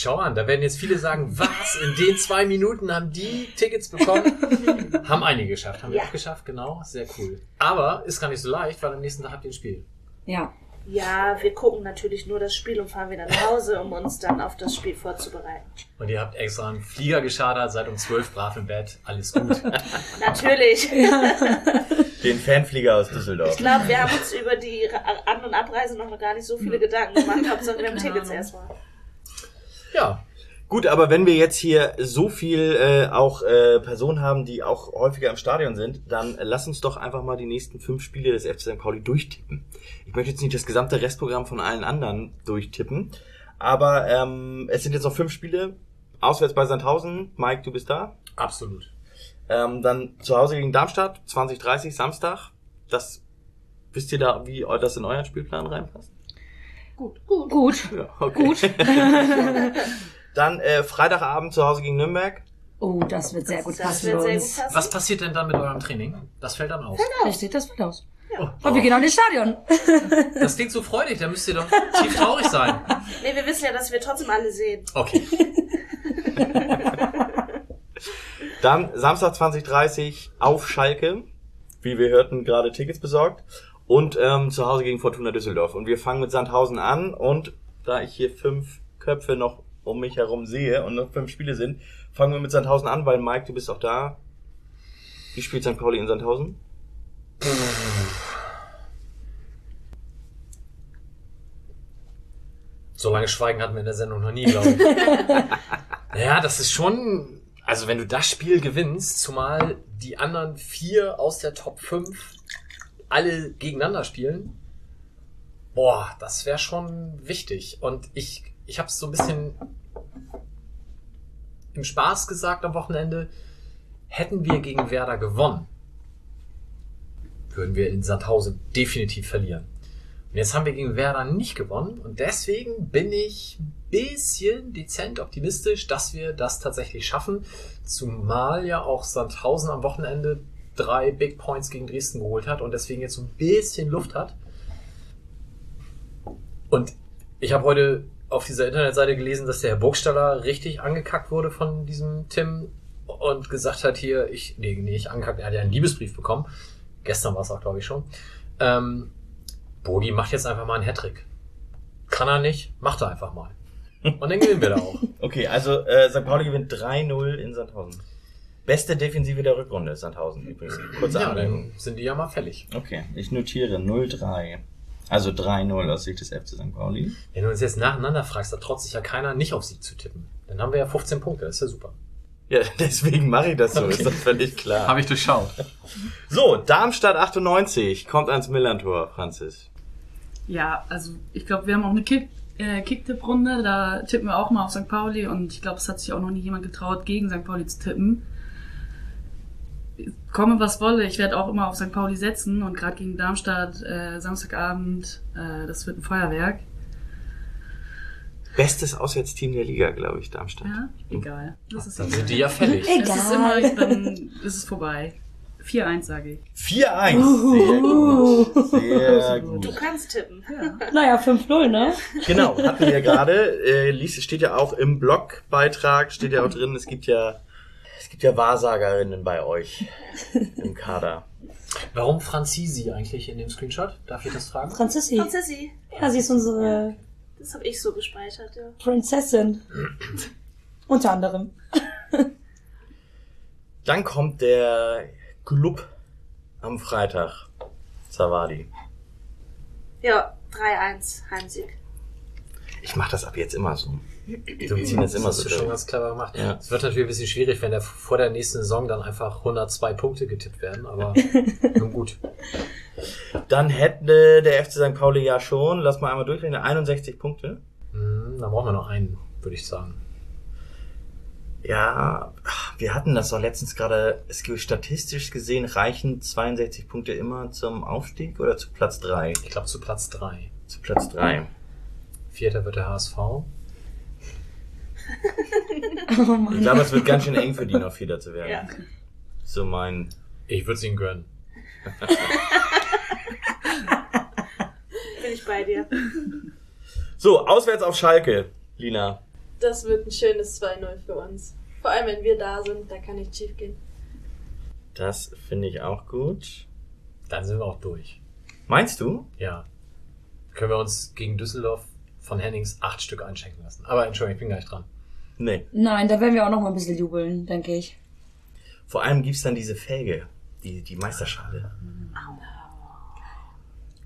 Schau an, da werden jetzt viele sagen, <laughs> was, in den zwei Minuten haben die Tickets bekommen? <laughs> haben einige geschafft, haben wir auch geschafft, genau, sehr cool. Aber ist gar nicht so leicht, weil am nächsten Tag habt ihr ein Spiel. Ja. Ja, wir gucken natürlich nur das Spiel und fahren wieder nach Hause, um uns dann auf das Spiel vorzubereiten. Und ihr habt extra einen Flieger geschadert, seid um zwölf brav im Bett, alles gut. <laughs> Natürlich. Den Fanflieger aus Düsseldorf. Ich glaube, wir haben uns über die An- und Abreise noch gar nicht so viele Gedanken gemacht. Hauptsache, wir haben Tickets erstmal. Ja, Gut, aber wenn wir jetzt hier so viel äh, auch äh, Personen haben, die auch häufiger im Stadion sind, dann lass uns doch einfach mal die nächsten fünf Spiele des FC St. Pauli durchtippen. Ich möchte jetzt nicht das gesamte Restprogramm von allen anderen durchtippen, aber ähm, es sind jetzt noch fünf Spiele. Auswärts bei Sandhausen. Mike, du bist da. absolut. Ähm, dann zu Hause gegen Darmstadt, 2030 Samstag. Das wisst ihr da, wie das in euren Spielplan reinpasst? Gut. Gut. Gut. Ja, okay. Gut. <laughs> Dann äh, Freitagabend zu Hause gegen Nürnberg. Oh, das wird sehr gut Das passen wird sehr gut passen. Was passiert denn dann mit eurem Training? Das fällt dann aus. Richtig, das wird aus. Oh, Und wir gehen an den Stadion. <laughs> Das klingt so freudig, da müsst ihr doch tief traurig sein. Nee, wir wissen ja, dass wir trotzdem alle sehen. Okay. <laughs> Dann Samstag 2030 auf Schalke. Wie wir hörten, gerade Tickets besorgt. Und ähm, zu Hause gegen Fortuna Düsseldorf. Und wir fangen mit Sandhausen an. Und da ich hier fünf Köpfe noch um mich herum sehe und noch fünf Spiele sind, fangen wir mit Sandhausen an, weil Mike, du bist auch da. Wie spielt St. Pauli in Sandhausen? So lange Schweigen hatten wir in der Sendung noch nie, glaube ich. <laughs> ja, das ist schon, also wenn du das Spiel gewinnst, zumal die anderen vier aus der Top 5 alle gegeneinander spielen, boah, das wäre schon wichtig. Und ich, ich habe es so ein bisschen im Spaß gesagt am Wochenende, hätten wir gegen Werder gewonnen, würden wir in Sandhausen definitiv verlieren. Und jetzt haben wir gegen Werder nicht gewonnen und deswegen bin ich ein bisschen dezent optimistisch, dass wir das tatsächlich schaffen. Zumal ja auch Sandhausen am Wochenende drei Big Points gegen Dresden geholt hat und deswegen jetzt so ein bisschen Luft hat. Und ich habe heute auf dieser Internetseite gelesen, dass der Herr Burgstaller richtig angekackt wurde von diesem Tim und gesagt hat hier, ich, nee, nee, nicht angekackt, er hat ja einen Liebesbrief bekommen. Gestern war es auch, glaube ich, schon. Ähm, Bogi macht jetzt einfach mal einen Hattrick. Kann er nicht, macht er einfach mal. Und dann gewinnen wir da auch. <laughs> Okay, also äh, St. Pauli gewinnt 3-0 in Sandhausen. Beste Defensive der Rückrunde Sandhausen übrigens. Kurze Ja, Anmerkung. sind die ja mal fällig. Okay, ich notiere 0-3. Also 3-0 aus Sicht des FC St. Pauli. Wenn du uns jetzt nacheinander fragst, da traut sich ja keiner nicht auf Sieg zu tippen. Dann haben wir ja 15 Punkte, das ist ja super. Ja, <laughs> deswegen mache ich das so, Okay. ist doch völlig klar. Habe ich durchschaut. So, Darmstadt 98 kommt ans Millantor, Franzis. Ja, also ich glaube, wir haben auch eine Kick, äh, Kick-Tipp-Runde. Da tippen wir auch mal auf St. Pauli und ich glaube, es hat sich auch noch nie jemand getraut, gegen St. Pauli zu tippen. Komme was wolle, ich werde auch immer auf St. Pauli setzen und gerade gegen Darmstadt äh, Samstagabend, äh, das wird ein Feuerwerk. Bestes Auswärtsteam der Liga, glaube ich, Darmstadt. Ja, egal. Das ist Dann sind die ja fällig. Es ist immer, dann ist es vorbei. 4-1 sage ich. 4-1. Sehr gut. Sehr Du gut. kannst tippen. Naja, 5-0, ne? Genau, hatten wir gerade. Äh, lies, steht ja auch im Blogbeitrag, steht ja auch drin, es gibt ja, es gibt ja Wahrsagerinnen bei euch im Kader. Warum Franzisi eigentlich in dem Screenshot? Darf ich das fragen? Franzissi. Franzissi. Ja, sie ist unsere Das habe ich so gespeichert, ja. Prinzessin. Unter anderem. Dann kommt der Club am Freitag. Zawadi. Ja, 3-1 Heimsieg. Ich mache das ab jetzt immer so. Wir ziehen das immer hast so du schon ganz clever gemacht. Ja. Es wird natürlich ein bisschen schwierig, wenn der vor der nächsten Saison dann einfach 102 Punkte getippt werden, aber <laughs> nun gut. Dann hätte der FC St. Pauli ja schon, lass mal einmal durchrechnen, 61 Punkte. Hm, Dann brauchen wir noch einen, würde ich sagen. Ja, wir hatten das doch letztens gerade, es gibt statistisch gesehen, reichen 62 Punkte immer zum Aufstieg oder zu Platz 3? Ich glaube zu Platz 3. Zu Platz 3. Vierter wird der HSV. <laughs> Oh Mann. Ich glaube, es wird ganz schön eng für die noch Vierter zu werden. Ja. So mein. Ich würde es ihnen gönnen. <laughs> Bin ich bei dir. So, auswärts auf Schalke, Lina. Das wird ein schönes 2-0 für uns. Vor allem, wenn wir da sind, da kann nichts schief gehen. Das finde ich auch gut. Dann sind wir auch durch. Meinst du? Ja. Können wir uns gegen Düsseldorf von Hennings acht Stück einschenken lassen. Aber Entschuldigung, ich bin gleich dran. Nee. Nein, da werden wir auch noch mal ein bisschen jubeln, denke ich. Vor allem gibt's dann diese Felge, die, die Meisterschale.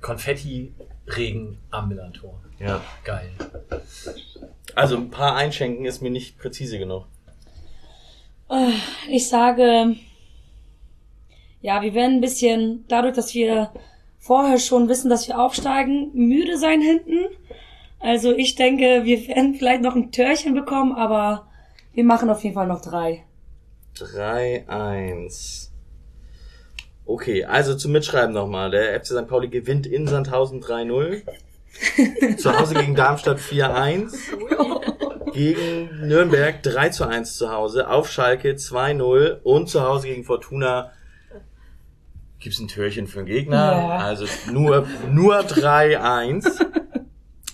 Konfetti-Regen am Millantor. Ja. Geil. Also ein paar einschenken ist mir nicht präzise genug. Ich sage, ja, wir werden ein bisschen, dadurch, dass wir vorher schon wissen, dass wir aufsteigen, müde sein hinten. Also ich denke, wir werden <laughs> vielleicht noch ein Törchen bekommen, aber wir machen auf jeden Fall noch drei. 3-1. Okay, also zum Mitschreiben nochmal. Der FC St. Pauli gewinnt in Sandhausen 3-0. <laughs> zu Hause gegen Darmstadt 4-1. Gegen Nürnberg 3 zu 1 zu Hause. Auf Schalke 2-0. Und zu Hause gegen Fortuna gibt's ein Türchen für den Gegner. Ja. Also nur, nur 3-1. <laughs>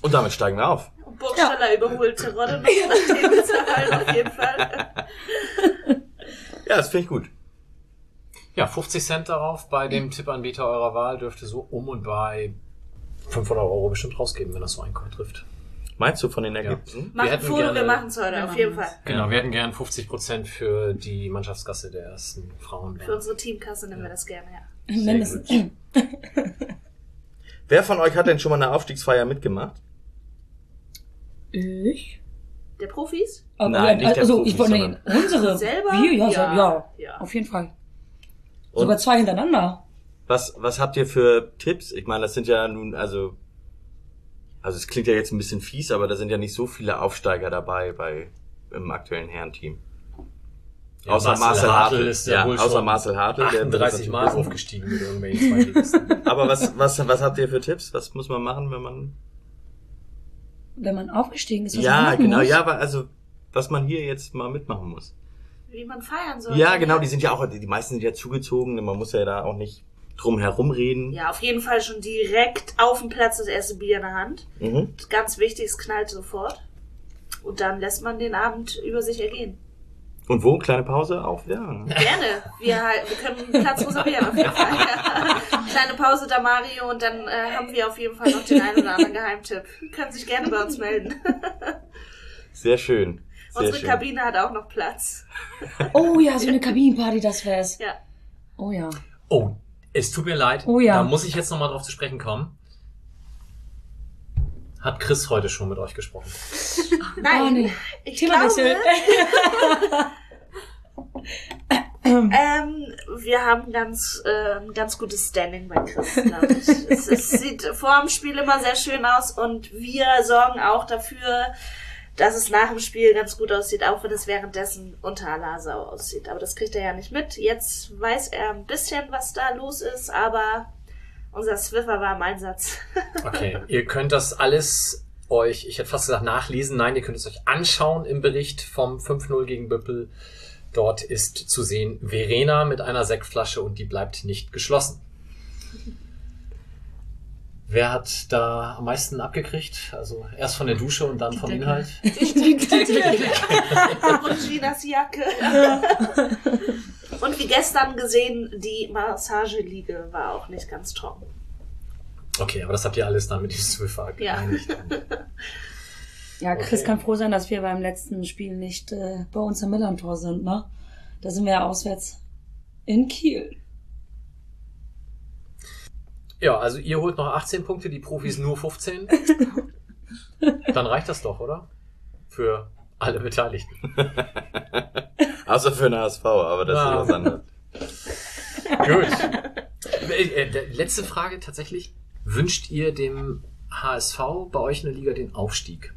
Und damit steigen wir auf. Und Burgstaller überholt Terodde noch <laughs> nach dem Intervall auf jeden Fall. Ja, das finde ich gut. Ja, 50 Cent darauf bei dem Tippanbieter eurer Wahl dürfte so um und bei 500 Euro bestimmt rausgeben, wenn das so ein Coin trifft. Meinst du von den Ergebnissen? Machen hätten Foto, wir gerne- machen's heute, Wir auf jeden. Fall. Genau, wir hätten gern 50% für die Mannschaftskasse der ersten Frauen. Für unsere Teamkasse nehmen wir das gerne, ja. Mindestens. Wer von euch hat denn schon mal eine Aufstiegsfeier mitgemacht? Ich? Der Profis? Aber Nein, ja, nicht der also Profis, ich wollte unsere. Selber? Wir, ja, Ja, ja, ja, ja. Auf jeden Fall. Und Sogar zwei hintereinander. was, was habt ihr für Tipps? Ich meine, das sind ja nun, also, also es klingt ja jetzt ein bisschen fies, aber da sind ja nicht so viele Aufsteiger dabei bei im aktuellen Herrenteam. Ja, außer Marcel Hartl. ist ja, Ja, wohl außer schon Marcel Hartl, der wird das 38 Mal aufgestiegen mit irgendwelchen Zweitligisten. <laughs> Aber was, was, was habt ihr für Tipps? Was muss man machen, wenn man, Wenn man aufgestiegen ist, was man ja, machen genau, muss. ja, aber also, was man hier jetzt mal mitmachen muss. Wie man feiern soll. Ja, genau, die sind ja auch, die meisten sind ja zugezogen, man muss ja da auch nicht drum herum reden. Ja, auf jeden Fall schon direkt auf dem Platz das erste Bier in der Hand. Und wo? Kleine Pause auch wieder? Gerne. Wir, wir können Platz reservieren auf jeden Fall. <laughs> Kleine Pause da Mario und dann äh, haben wir auf jeden Fall noch den einen oder anderen Geheimtipp. Können sich gerne bei uns melden. <laughs> Sehr schön. Sehr Unsere schön. Kabine hat auch noch Platz. Oh ja, so eine Kabinenparty, das wär's. Ja. Oh ja. Oh, es tut mir leid. Oh ja. Da muss ich jetzt nochmal drauf zu sprechen kommen. Hat Chris heute schon mit euch gesprochen? Nein, Oh, nee. Ich Themawechsel. glaube, <laughs> ähm, wir haben ganz, äh, ein ganz gutes Standing bei Chris, glaube ich. es, es sieht vor dem Spiel immer sehr schön aus und wir sorgen auch dafür, dass es nach dem Spiel ganz gut aussieht, auch wenn es währenddessen unter aller Sau aussieht. Aber das kriegt er ja nicht mit. Jetzt weiß er ein bisschen, was da los ist, aber unser Swiffer war im Einsatz. Okay, ihr könnt das alles euch, ich hätte fast gesagt nachlesen, nein, ihr könnt es euch anschauen im Bericht vom 5-0 gegen Büppel. Dort ist zu sehen Verena mit einer Sektflasche und die bleibt nicht geschlossen. <laughs> Wer hat da am meisten abgekriegt? Also erst von der Dusche und dann vom <laughs> Decke. Inhalt? <laughs> und Ginas Jacke. und wie gestern gesehen, die Massageliege war auch nicht ganz trocken. Okay, aber das habt ihr alles dann mit diesem Ja. geeinigt. <laughs> Ja, Chris Okay. kann froh sein, dass wir beim letzten Spiel nicht äh, bei uns im Millantor sind, ne? Da sind wir ja auswärts in Kiel. Ja, also ihr holt noch 18 Punkte, die Profis nur 15. <laughs> Dann reicht das doch, oder? Für alle Beteiligten. <laughs> Außer für den HSV, aber das Ja. ist was anderes. Gut. Äh, äh, letzte Frage tatsächlich. Wünscht ihr dem HSV bei euch in der Liga den Aufstieg?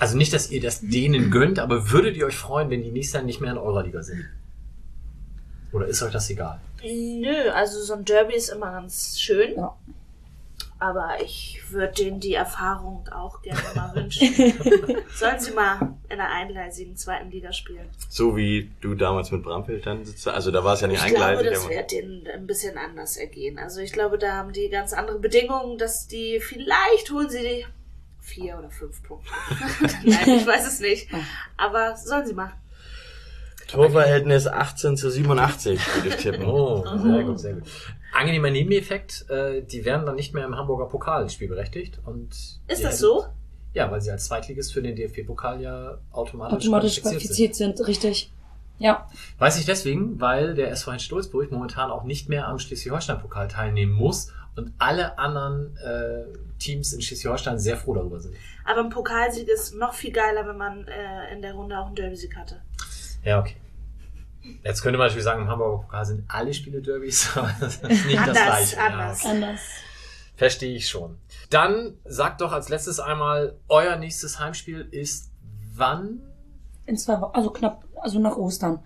Also nicht, dass ihr das denen gönnt, aber würdet ihr euch freuen, wenn die nächstes Jahr nicht mehr in eurer Liga sind? Oder ist euch das egal? Nö, also so ein Derby ist immer ganz schön. Ja. Aber ich würde denen die Erfahrung auch gerne mal <laughs> wünschen. Sollen sie mal in der einleisigen zweiten Liga spielen? So wie du damals mit Bramfeld dann sitzt. Also da war es ja nicht Ich glaube, eingleisig. das wird denen ein bisschen anders ergehen. Also ich glaube, da haben die ganz andere Bedingungen, dass die vielleicht holen sie die vier oder fünf Punkte. <laughs> Nein, ich weiß es nicht. Aber sollen sie mal. Torverhältnis 18 zu 87, würde ich tippen. <laughs> Oh, sehr gut, sehr gut. Angenehmer Nebeneffekt, äh, die werden dann nicht mehr im Hamburger Pokal spielberechtigt. Und Ist das hättet- so? Ja, weil sie als Zweitligist für den DFB-Pokal ja automatisch, Automatisch qualifiziert sind. qualifiziert sind, richtig. Ja. Weiß ich deswegen, weil der SV Stolzburg momentan auch nicht mehr am Schleswig-Holstein-Pokal teilnehmen muss und alle anderen äh, Teams in Schleswig-Holstein sehr froh darüber sind. Aber ein Pokalsieg ist noch viel geiler, wenn man äh, in der Runde auch einen Derby-Sieg hatte. Ja, okay. Jetzt könnte man natürlich sagen, im Hamburger Pokal sind alle Spiele Derbys, <laughs> aber das ist nicht Anders, das Gleiche. anders. Ja, Anders. verstehe ich schon. Dann sagt doch als letztes einmal, euer nächstes Heimspiel ist wann? In zwei Wochen, also knapp, also nach Ostern.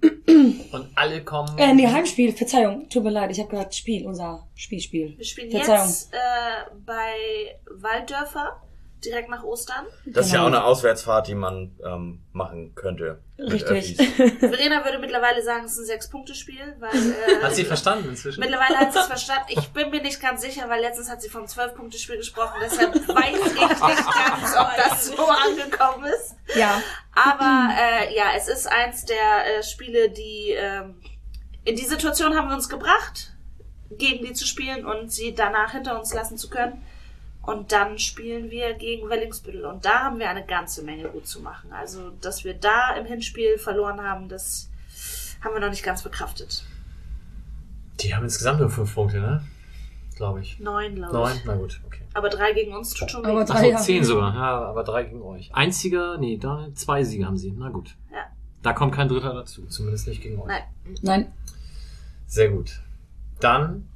Und alle kommen. Äh, nee, Heimspiel, Verzeihung, tut mir leid, ich habe gerade Spiel, unser Spielspiel. Wir spielen Verzeihung. jetzt äh, bei Walddörfer, direkt nach Ostern. Das ist ja Genau. auch eine Auswärtsfahrt, die man ähm, machen könnte. Richtig. <laughs> Verena würde mittlerweile sagen, es ist ein Sechs-Punkte-Spiel, weil äh, Hat sie verstanden inzwischen? mittlerweile hat sie es <laughs> verstanden. Ich bin mir nicht ganz sicher, weil letztens hat sie vom Zwölf-Punkte-Spiel gesprochen, deshalb weiß ich nicht <laughs> ganz, ob das so angekommen ist. Ja. Aber äh, ja, es ist eins der äh, Spiele, die ähm, in die Situation haben wir uns gebracht, gegen die zu spielen und sie danach hinter uns lassen zu können. Und dann spielen wir gegen Wellingsbüttel. Und da haben wir eine ganze Menge gut zu machen. Also, dass wir da im Hinspiel verloren haben, das haben wir noch nicht ganz verkraftet. Die haben insgesamt nur fünf Punkte, ne? Glaube ich. Neun, glaube Neun? ich. Na gut, okay. Aber drei gegen uns tut schon Aber weh. drei- Achso, ja. zehn sogar. Ja, aber drei gegen euch. Einziger, nee, da zwei Siege haben sie. Na gut. Ja. Da kommt kein Dritter dazu. Zumindest nicht gegen euch. Nein. Nein. Sehr gut. Dann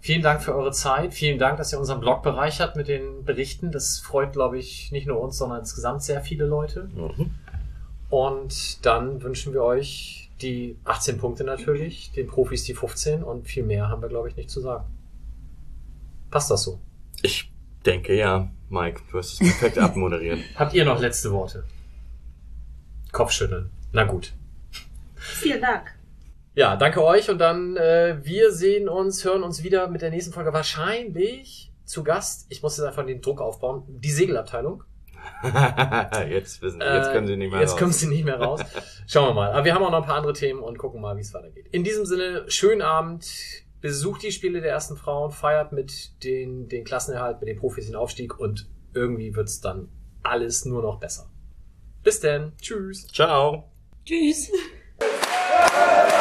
vielen Dank für eure Zeit. Vielen Dank, dass ihr unseren Blog bereichert mit den Berichten. Das freut, glaube ich, nicht nur uns, sondern insgesamt sehr viele Leute. Mhm. Und dann wünschen wir euch die 18 Punkte natürlich, den Profis die 15 und viel mehr haben wir, glaube ich, nicht zu sagen. Passt das so? Ich denke ja, Mike, du hast es perfekt <laughs> abmoderiert. Habt ihr noch letzte Worte? Kopfschütteln. Na gut. Vielen Dank. Ja, danke euch und dann äh, wir sehen uns, hören uns wieder mit der nächsten Folge wahrscheinlich zu Gast. Ich muss jetzt einfach den Druck aufbauen. Die Segelabteilung. <laughs> jetzt, wissen, jetzt können sie nicht mehr Äh, Jetzt raus. kommen sie nicht mehr raus. Schauen wir mal. Aber wir haben auch noch ein paar andere Themen und gucken mal, wie es weitergeht. In diesem Sinne, schönen Abend. Besucht die Spiele der ersten Frauen, feiert mit den, den Klassenerhalt, mit den Profis den Aufstieg und irgendwie wird's dann alles nur noch besser. Bis denn. Tschüss. Ciao. Tschüss. <laughs>